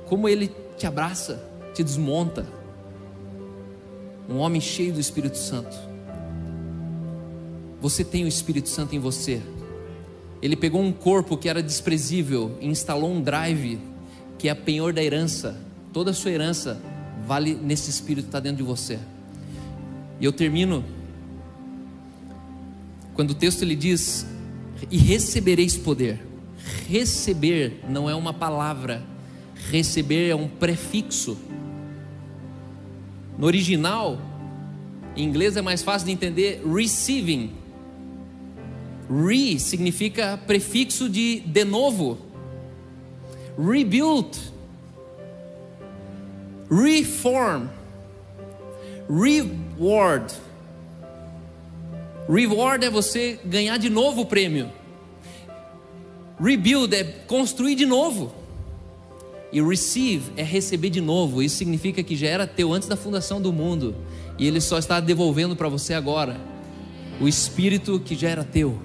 Como ele te abraça, te desmonta. Um homem cheio do Espírito Santo. Você tem o Espírito Santo em você. Ele pegou um corpo que era desprezível e instalou um drive que é a penhor da herança. Toda a sua herança vale nesse Espírito que está dentro de você. E eu termino quando o texto ele diz: E recebereis poder. Receber não é uma palavra, receber é um prefixo. No original, em inglês é mais fácil de entender receiving Re significa prefixo de de novo. Rebuild. Reform. Reward. Reward é você ganhar de novo o prêmio. Rebuild é construir de novo. E receive é receber de novo. Isso significa que já era teu antes da fundação do mundo. E ele só está devolvendo para você agora o espírito que já era teu.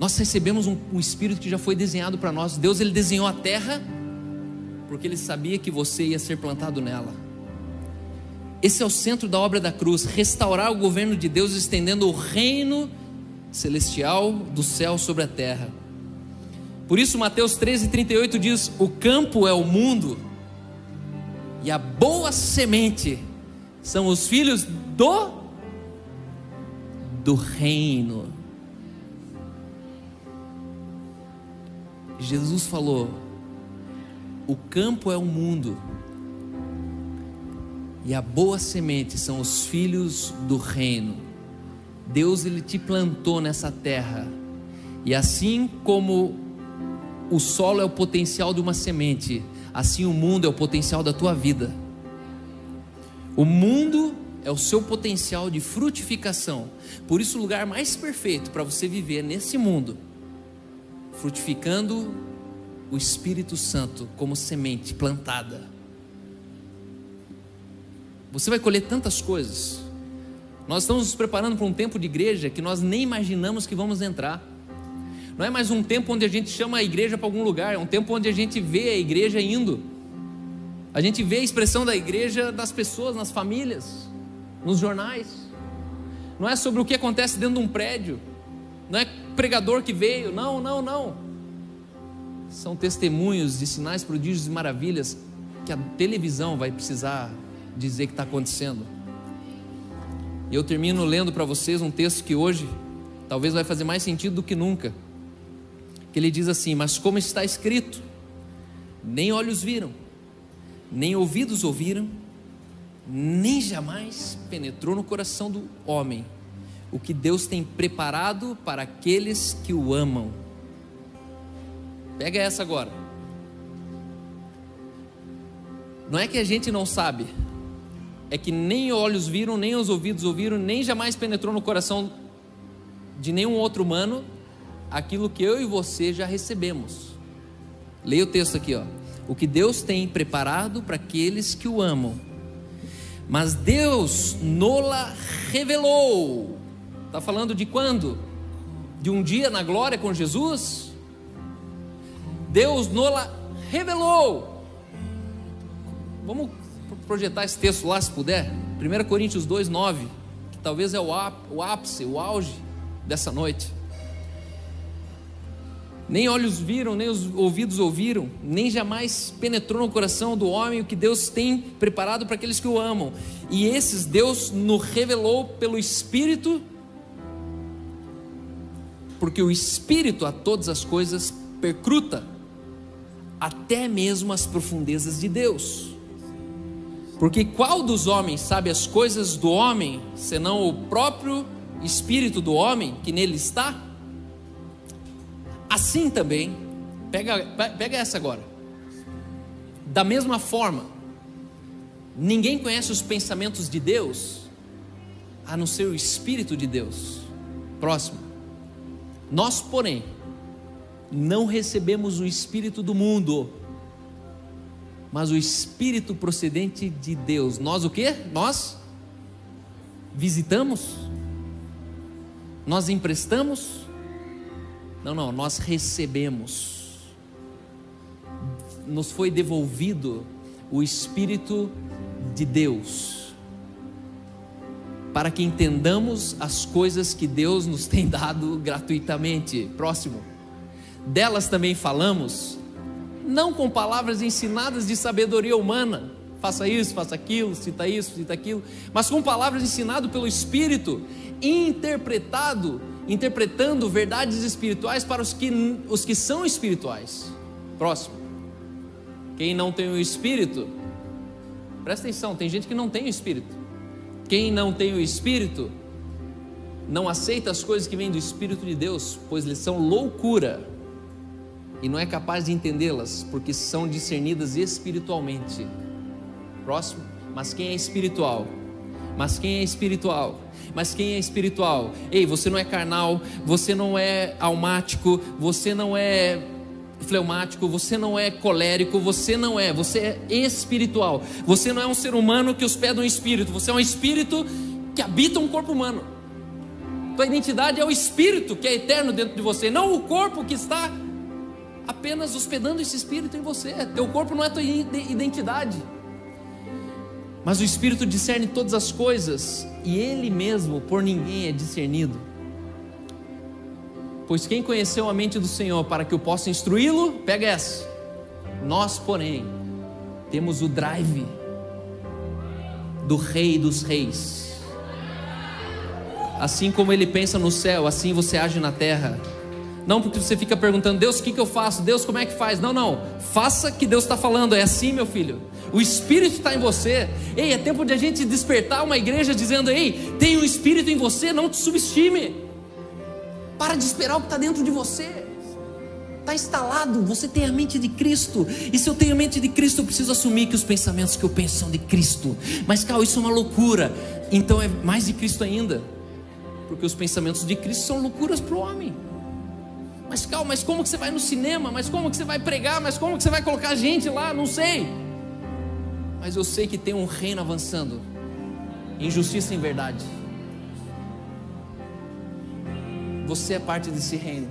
Nós recebemos um, um espírito que já foi desenhado para nós. Deus ele desenhou a terra porque ele sabia que você ia ser plantado nela. Esse é o centro da obra da cruz, restaurar o governo de Deus estendendo o reino celestial do céu sobre a terra. Por isso Mateus 13:38 diz: "O campo é o mundo e a boa semente são os filhos do do reino." Jesus falou: o campo é o mundo, e a boa semente são os filhos do reino. Deus ele te plantou nessa terra, e assim como o solo é o potencial de uma semente, assim o mundo é o potencial da tua vida. O mundo é o seu potencial de frutificação. Por isso, o lugar mais perfeito para você viver nesse mundo, frutificando o Espírito Santo como semente plantada. Você vai colher tantas coisas. Nós estamos nos preparando para um tempo de igreja que nós nem imaginamos que vamos entrar. Não é mais um tempo onde a gente chama a igreja para algum lugar, é um tempo onde a gente vê a igreja indo. A gente vê a expressão da igreja das pessoas, nas famílias, nos jornais. Não é sobre o que acontece dentro de um prédio. Não é pregador que veio. Não, não, não. São testemunhos de sinais, prodígios e maravilhas que a televisão vai precisar dizer que está acontecendo. E eu termino lendo para vocês um texto que hoje talvez vai fazer mais sentido do que nunca que ele diz assim: Mas como está escrito, nem olhos viram, nem ouvidos ouviram, nem jamais penetrou no coração do homem o que Deus tem preparado para aqueles que o amam. Pega essa agora. Não é que a gente não sabe, é que nem olhos viram, nem os ouvidos ouviram, nem jamais penetrou no coração de nenhum outro humano aquilo que eu e você já recebemos. Leia o texto aqui, ó. O que Deus tem preparado para aqueles que o amam. Mas Deus nola revelou. Está falando de quando? De um dia na glória com Jesus? Deus nola revelou. Vamos projetar esse texto lá se puder. 1 Coríntios 2, 9, que talvez é o ápice, o auge dessa noite. Nem olhos viram, nem os ouvidos ouviram, nem jamais penetrou no coração do homem o que Deus tem preparado para aqueles que o amam. E esses Deus nos revelou pelo Espírito, porque o Espírito a todas as coisas percruta, até mesmo as profundezas de Deus. Porque qual dos homens sabe as coisas do homem, senão o próprio Espírito do homem que nele está? Assim também, pega, pega essa agora. Da mesma forma, ninguém conhece os pensamentos de Deus a não ser o Espírito de Deus. Próximo. Nós, porém, não recebemos o Espírito do mundo, mas o Espírito procedente de Deus. Nós o que? Nós visitamos? Nós emprestamos? Não, não, nós recebemos. Nos foi devolvido o Espírito de Deus, para que entendamos as coisas que Deus nos tem dado gratuitamente. Próximo. Delas também falamos, não com palavras ensinadas de sabedoria humana, faça isso, faça aquilo, cita isso, cita aquilo, mas com palavras ensinadas pelo Espírito, interpretado interpretando verdades espirituais para os que, os que são espirituais. Próximo. Quem não tem o espírito, presta atenção, tem gente que não tem o espírito. Quem não tem o espírito, não aceita as coisas que vêm do Espírito de Deus, pois eles são loucura e não é capaz de entendê-las, porque são discernidas espiritualmente. Próximo. Mas quem é espiritual? Mas quem é espiritual? Mas quem é espiritual? Ei, você não é carnal, você não é almático, você não é fleumático, você não é colérico, você não é, você é espiritual. Você não é um ser humano que hospeda um espírito, você é um espírito que habita um corpo humano. Tua identidade é o espírito que é eterno dentro de você, não o corpo que está apenas hospedando esse espírito em você. Teu corpo não é tua identidade. Mas o Espírito discerne todas as coisas e Ele mesmo por ninguém é discernido. Pois quem conheceu a mente do Senhor para que eu possa instruí-lo, pega essa. Nós, porém, temos o drive do Rei dos Reis. Assim como ele pensa no céu, assim você age na terra. Não porque você fica perguntando, Deus, o que, que eu faço? Deus, como é que faz? Não, não. Faça que Deus está falando. É assim, meu filho. O Espírito está em você. Ei, é tempo de a gente despertar uma igreja dizendo: Ei, tem um Espírito em você, não te subestime. Para de esperar o que está dentro de você. Está instalado, você tem a mente de Cristo. E se eu tenho a mente de Cristo, eu preciso assumir que os pensamentos que eu penso são de Cristo. Mas, Cal, isso é uma loucura. Então é mais de Cristo ainda. Porque os pensamentos de Cristo são loucuras para o homem. Mas, Cal, mas como que você vai no cinema? Mas como que você vai pregar? Mas como que você vai colocar gente lá? Não sei. Mas eu sei que tem um reino avançando. Injustiça em verdade. Você é parte desse reino.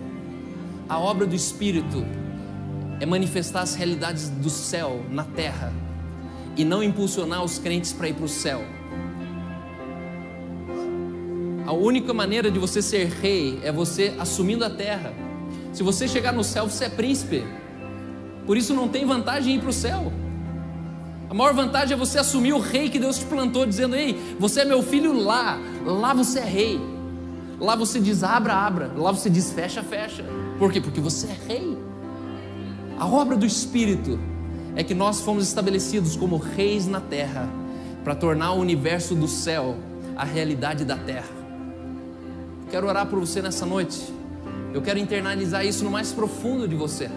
A obra do Espírito é manifestar as realidades do céu na terra e não impulsionar os crentes para ir para o céu. A única maneira de você ser rei é você assumindo a terra. Se você chegar no céu, você é príncipe. Por isso não tem vantagem em ir para o céu. A maior vantagem é você assumir o rei que Deus te plantou, dizendo: Ei, você é meu filho lá, lá você é rei. Lá você diz abra, abra. Lá você diz fecha, fecha. Por quê? Porque você é rei. A obra do Espírito é que nós fomos estabelecidos como reis na terra para tornar o universo do céu a realidade da terra. Quero orar por você nessa noite. Eu quero internalizar isso no mais profundo de você.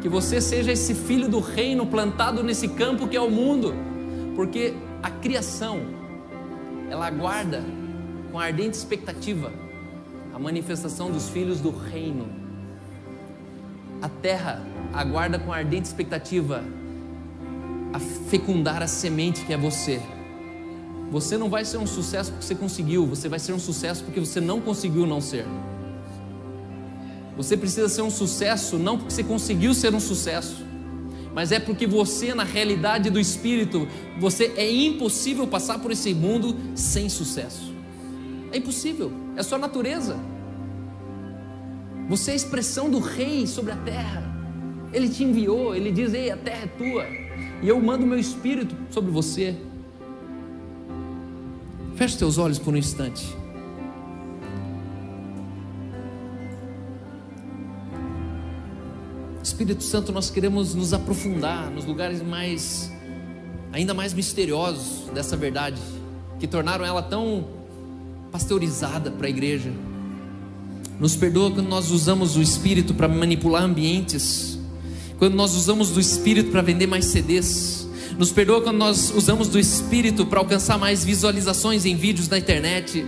Que você seja esse filho do reino plantado nesse campo que é o mundo. Porque a criação, ela aguarda com ardente expectativa a manifestação dos filhos do reino. A terra aguarda com ardente expectativa a fecundar a semente que é você. Você não vai ser um sucesso porque você conseguiu, você vai ser um sucesso porque você não conseguiu não ser. Você precisa ser um sucesso não porque você conseguiu ser um sucesso, mas é porque você, na realidade do Espírito, você é impossível passar por esse mundo sem sucesso. É impossível, é sua natureza. Você é a expressão do rei sobre a terra. Ele te enviou, ele diz: Ei, a terra é tua, e eu mando o meu espírito sobre você. Feche teus olhos por um instante. Espírito Santo, nós queremos nos aprofundar nos lugares mais, ainda mais misteriosos dessa verdade, que tornaram ela tão pasteurizada para a igreja. Nos perdoa quando nós usamos o Espírito para manipular ambientes, quando nós usamos do Espírito para vender mais CDs. Nos perdoa quando nós usamos do Espírito para alcançar mais visualizações em vídeos na internet.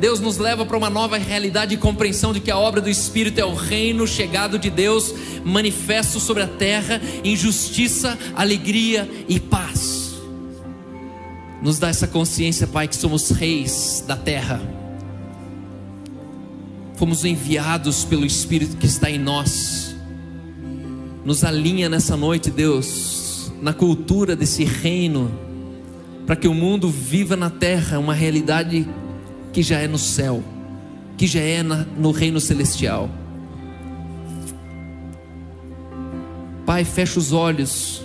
Deus nos leva para uma nova realidade e compreensão de que a obra do Espírito é o reino chegado de Deus, manifesto sobre a terra, em justiça, alegria e paz. Nos dá essa consciência, Pai, que somos reis da terra. Fomos enviados pelo Espírito que está em nós. Nos alinha nessa noite, Deus, na cultura desse reino, para que o mundo viva na terra uma realidade que já é no céu, que já é na, no reino celestial. Pai, fecha os olhos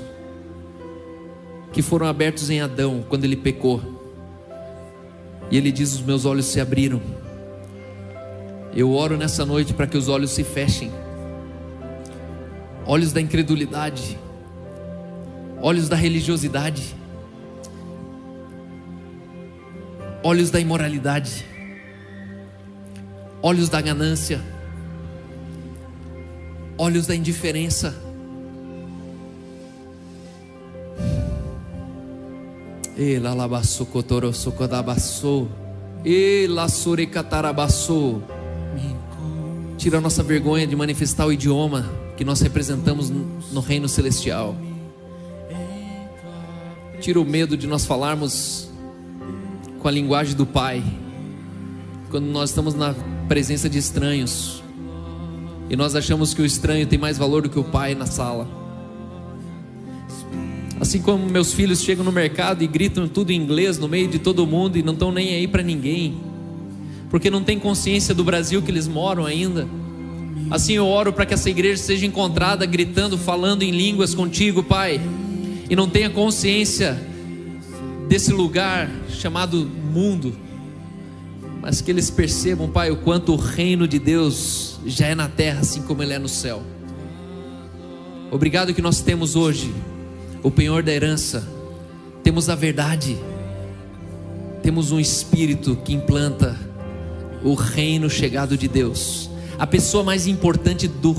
que foram abertos em Adão quando ele pecou. E ele diz: Os meus olhos se abriram. Eu oro nessa noite para que os olhos se fechem olhos da incredulidade, olhos da religiosidade, olhos da imoralidade, olhos da ganância, olhos da indiferença. Tira a nossa vergonha de manifestar o idioma que nós representamos no reino celestial. Tira o medo de nós falarmos com a linguagem do Pai, quando nós estamos na presença de estranhos e nós achamos que o estranho tem mais valor do que o Pai na sala. Assim como meus filhos chegam no mercado e gritam tudo em inglês no meio de todo mundo e não estão nem aí para ninguém, porque não tem consciência do Brasil que eles moram ainda. Assim eu oro para que essa igreja seja encontrada gritando, falando em línguas contigo, Pai, e não tenha consciência desse lugar chamado mundo, mas que eles percebam, Pai, o quanto o reino de Deus já é na terra, assim como ele é no céu. Obrigado que nós temos hoje o penhor da herança, temos a verdade, temos um espírito que implanta o reino chegado de Deus. A pessoa mais importante do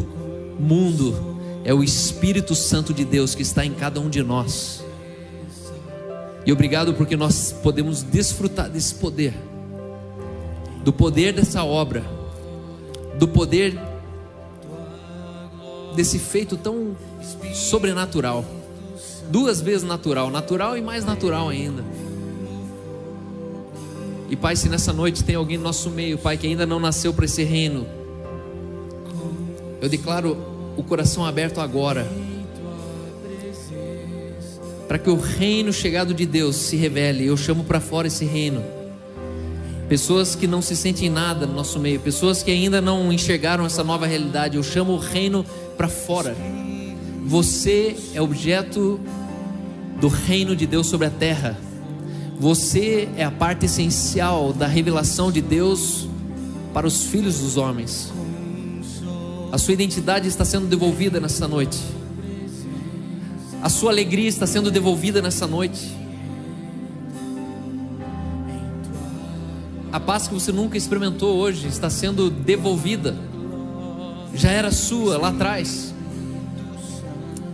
mundo é o Espírito Santo de Deus que está em cada um de nós. E obrigado porque nós podemos desfrutar desse poder, do poder dessa obra, do poder desse feito tão sobrenatural, duas vezes natural, natural e mais natural ainda. E Pai, se nessa noite tem alguém no nosso meio, Pai, que ainda não nasceu para esse reino, eu declaro o coração aberto agora, para que o reino chegado de Deus se revele. Eu chamo para fora esse reino. Pessoas que não se sentem nada no nosso meio, pessoas que ainda não enxergaram essa nova realidade, eu chamo o reino para fora. Você é objeto do reino de Deus sobre a terra. Você é a parte essencial da revelação de Deus para os filhos dos homens. A sua identidade está sendo devolvida nessa noite. A sua alegria está sendo devolvida nessa noite. A paz que você nunca experimentou hoje está sendo devolvida. Já era sua lá atrás.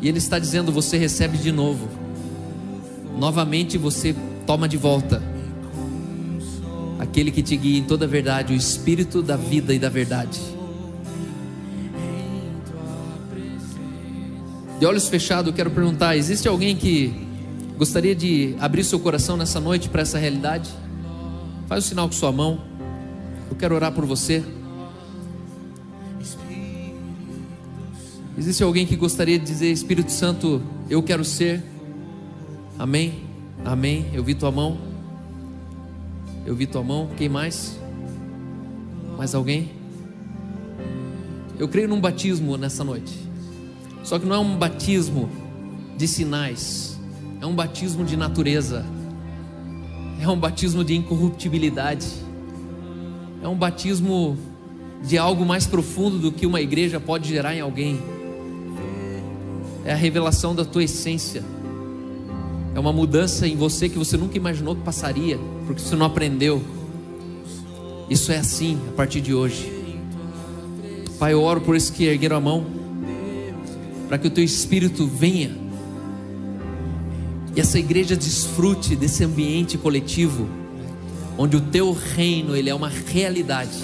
E Ele está dizendo: você recebe de novo. Novamente você toma de volta aquele que te guia em toda a verdade, o Espírito da vida e da verdade. De olhos fechados, eu quero perguntar: existe alguém que gostaria de abrir seu coração nessa noite para essa realidade? Faz o sinal com sua mão. Eu quero orar por você. Existe alguém que gostaria de dizer: Espírito Santo, eu quero ser. Amém. Amém. Eu vi tua mão. Eu vi tua mão. Quem mais? Mais alguém? Eu creio num batismo nessa noite. Só que não é um batismo de sinais. É um batismo de natureza. É um batismo de incorruptibilidade. É um batismo de algo mais profundo do que uma igreja pode gerar em alguém. É a revelação da tua essência é uma mudança em você que você nunca imaginou que passaria, porque você não aprendeu. Isso é assim a partir de hoje. Pai, eu oro por esses que ergueram a mão, para que o teu espírito venha e essa igreja desfrute desse ambiente coletivo, onde o teu reino ele é uma realidade.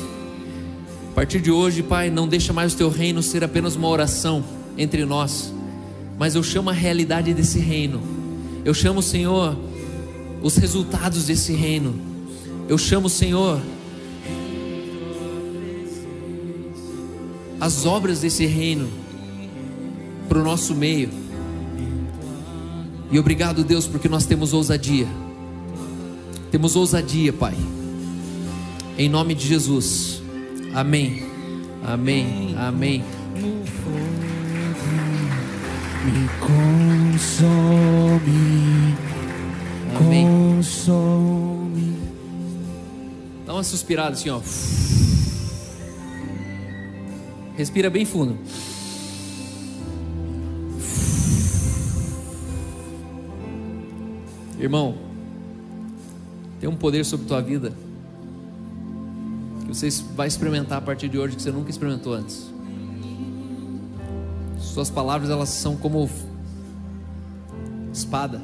A partir de hoje, Pai, não deixa mais o teu reino ser apenas uma oração entre nós, mas eu chamo a realidade desse reino eu chamo, Senhor, os resultados desse reino. Eu chamo, Senhor, as obras desse reino para o nosso meio. E obrigado, Deus, porque nós temos ousadia. Temos ousadia, Pai. Em nome de Jesus. Amém. Amém. Amém me consome, Amém. consome. Dá uma suspirada assim, ó. Respira bem fundo. Irmão, tem um poder sobre tua vida que você vai experimentar a partir de hoje que você nunca experimentou antes. Suas palavras elas são como espada.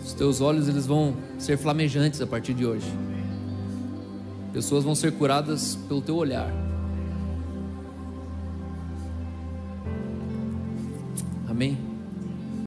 Os teus olhos eles vão ser flamejantes a partir de hoje. Pessoas vão ser curadas pelo teu olhar. Amém.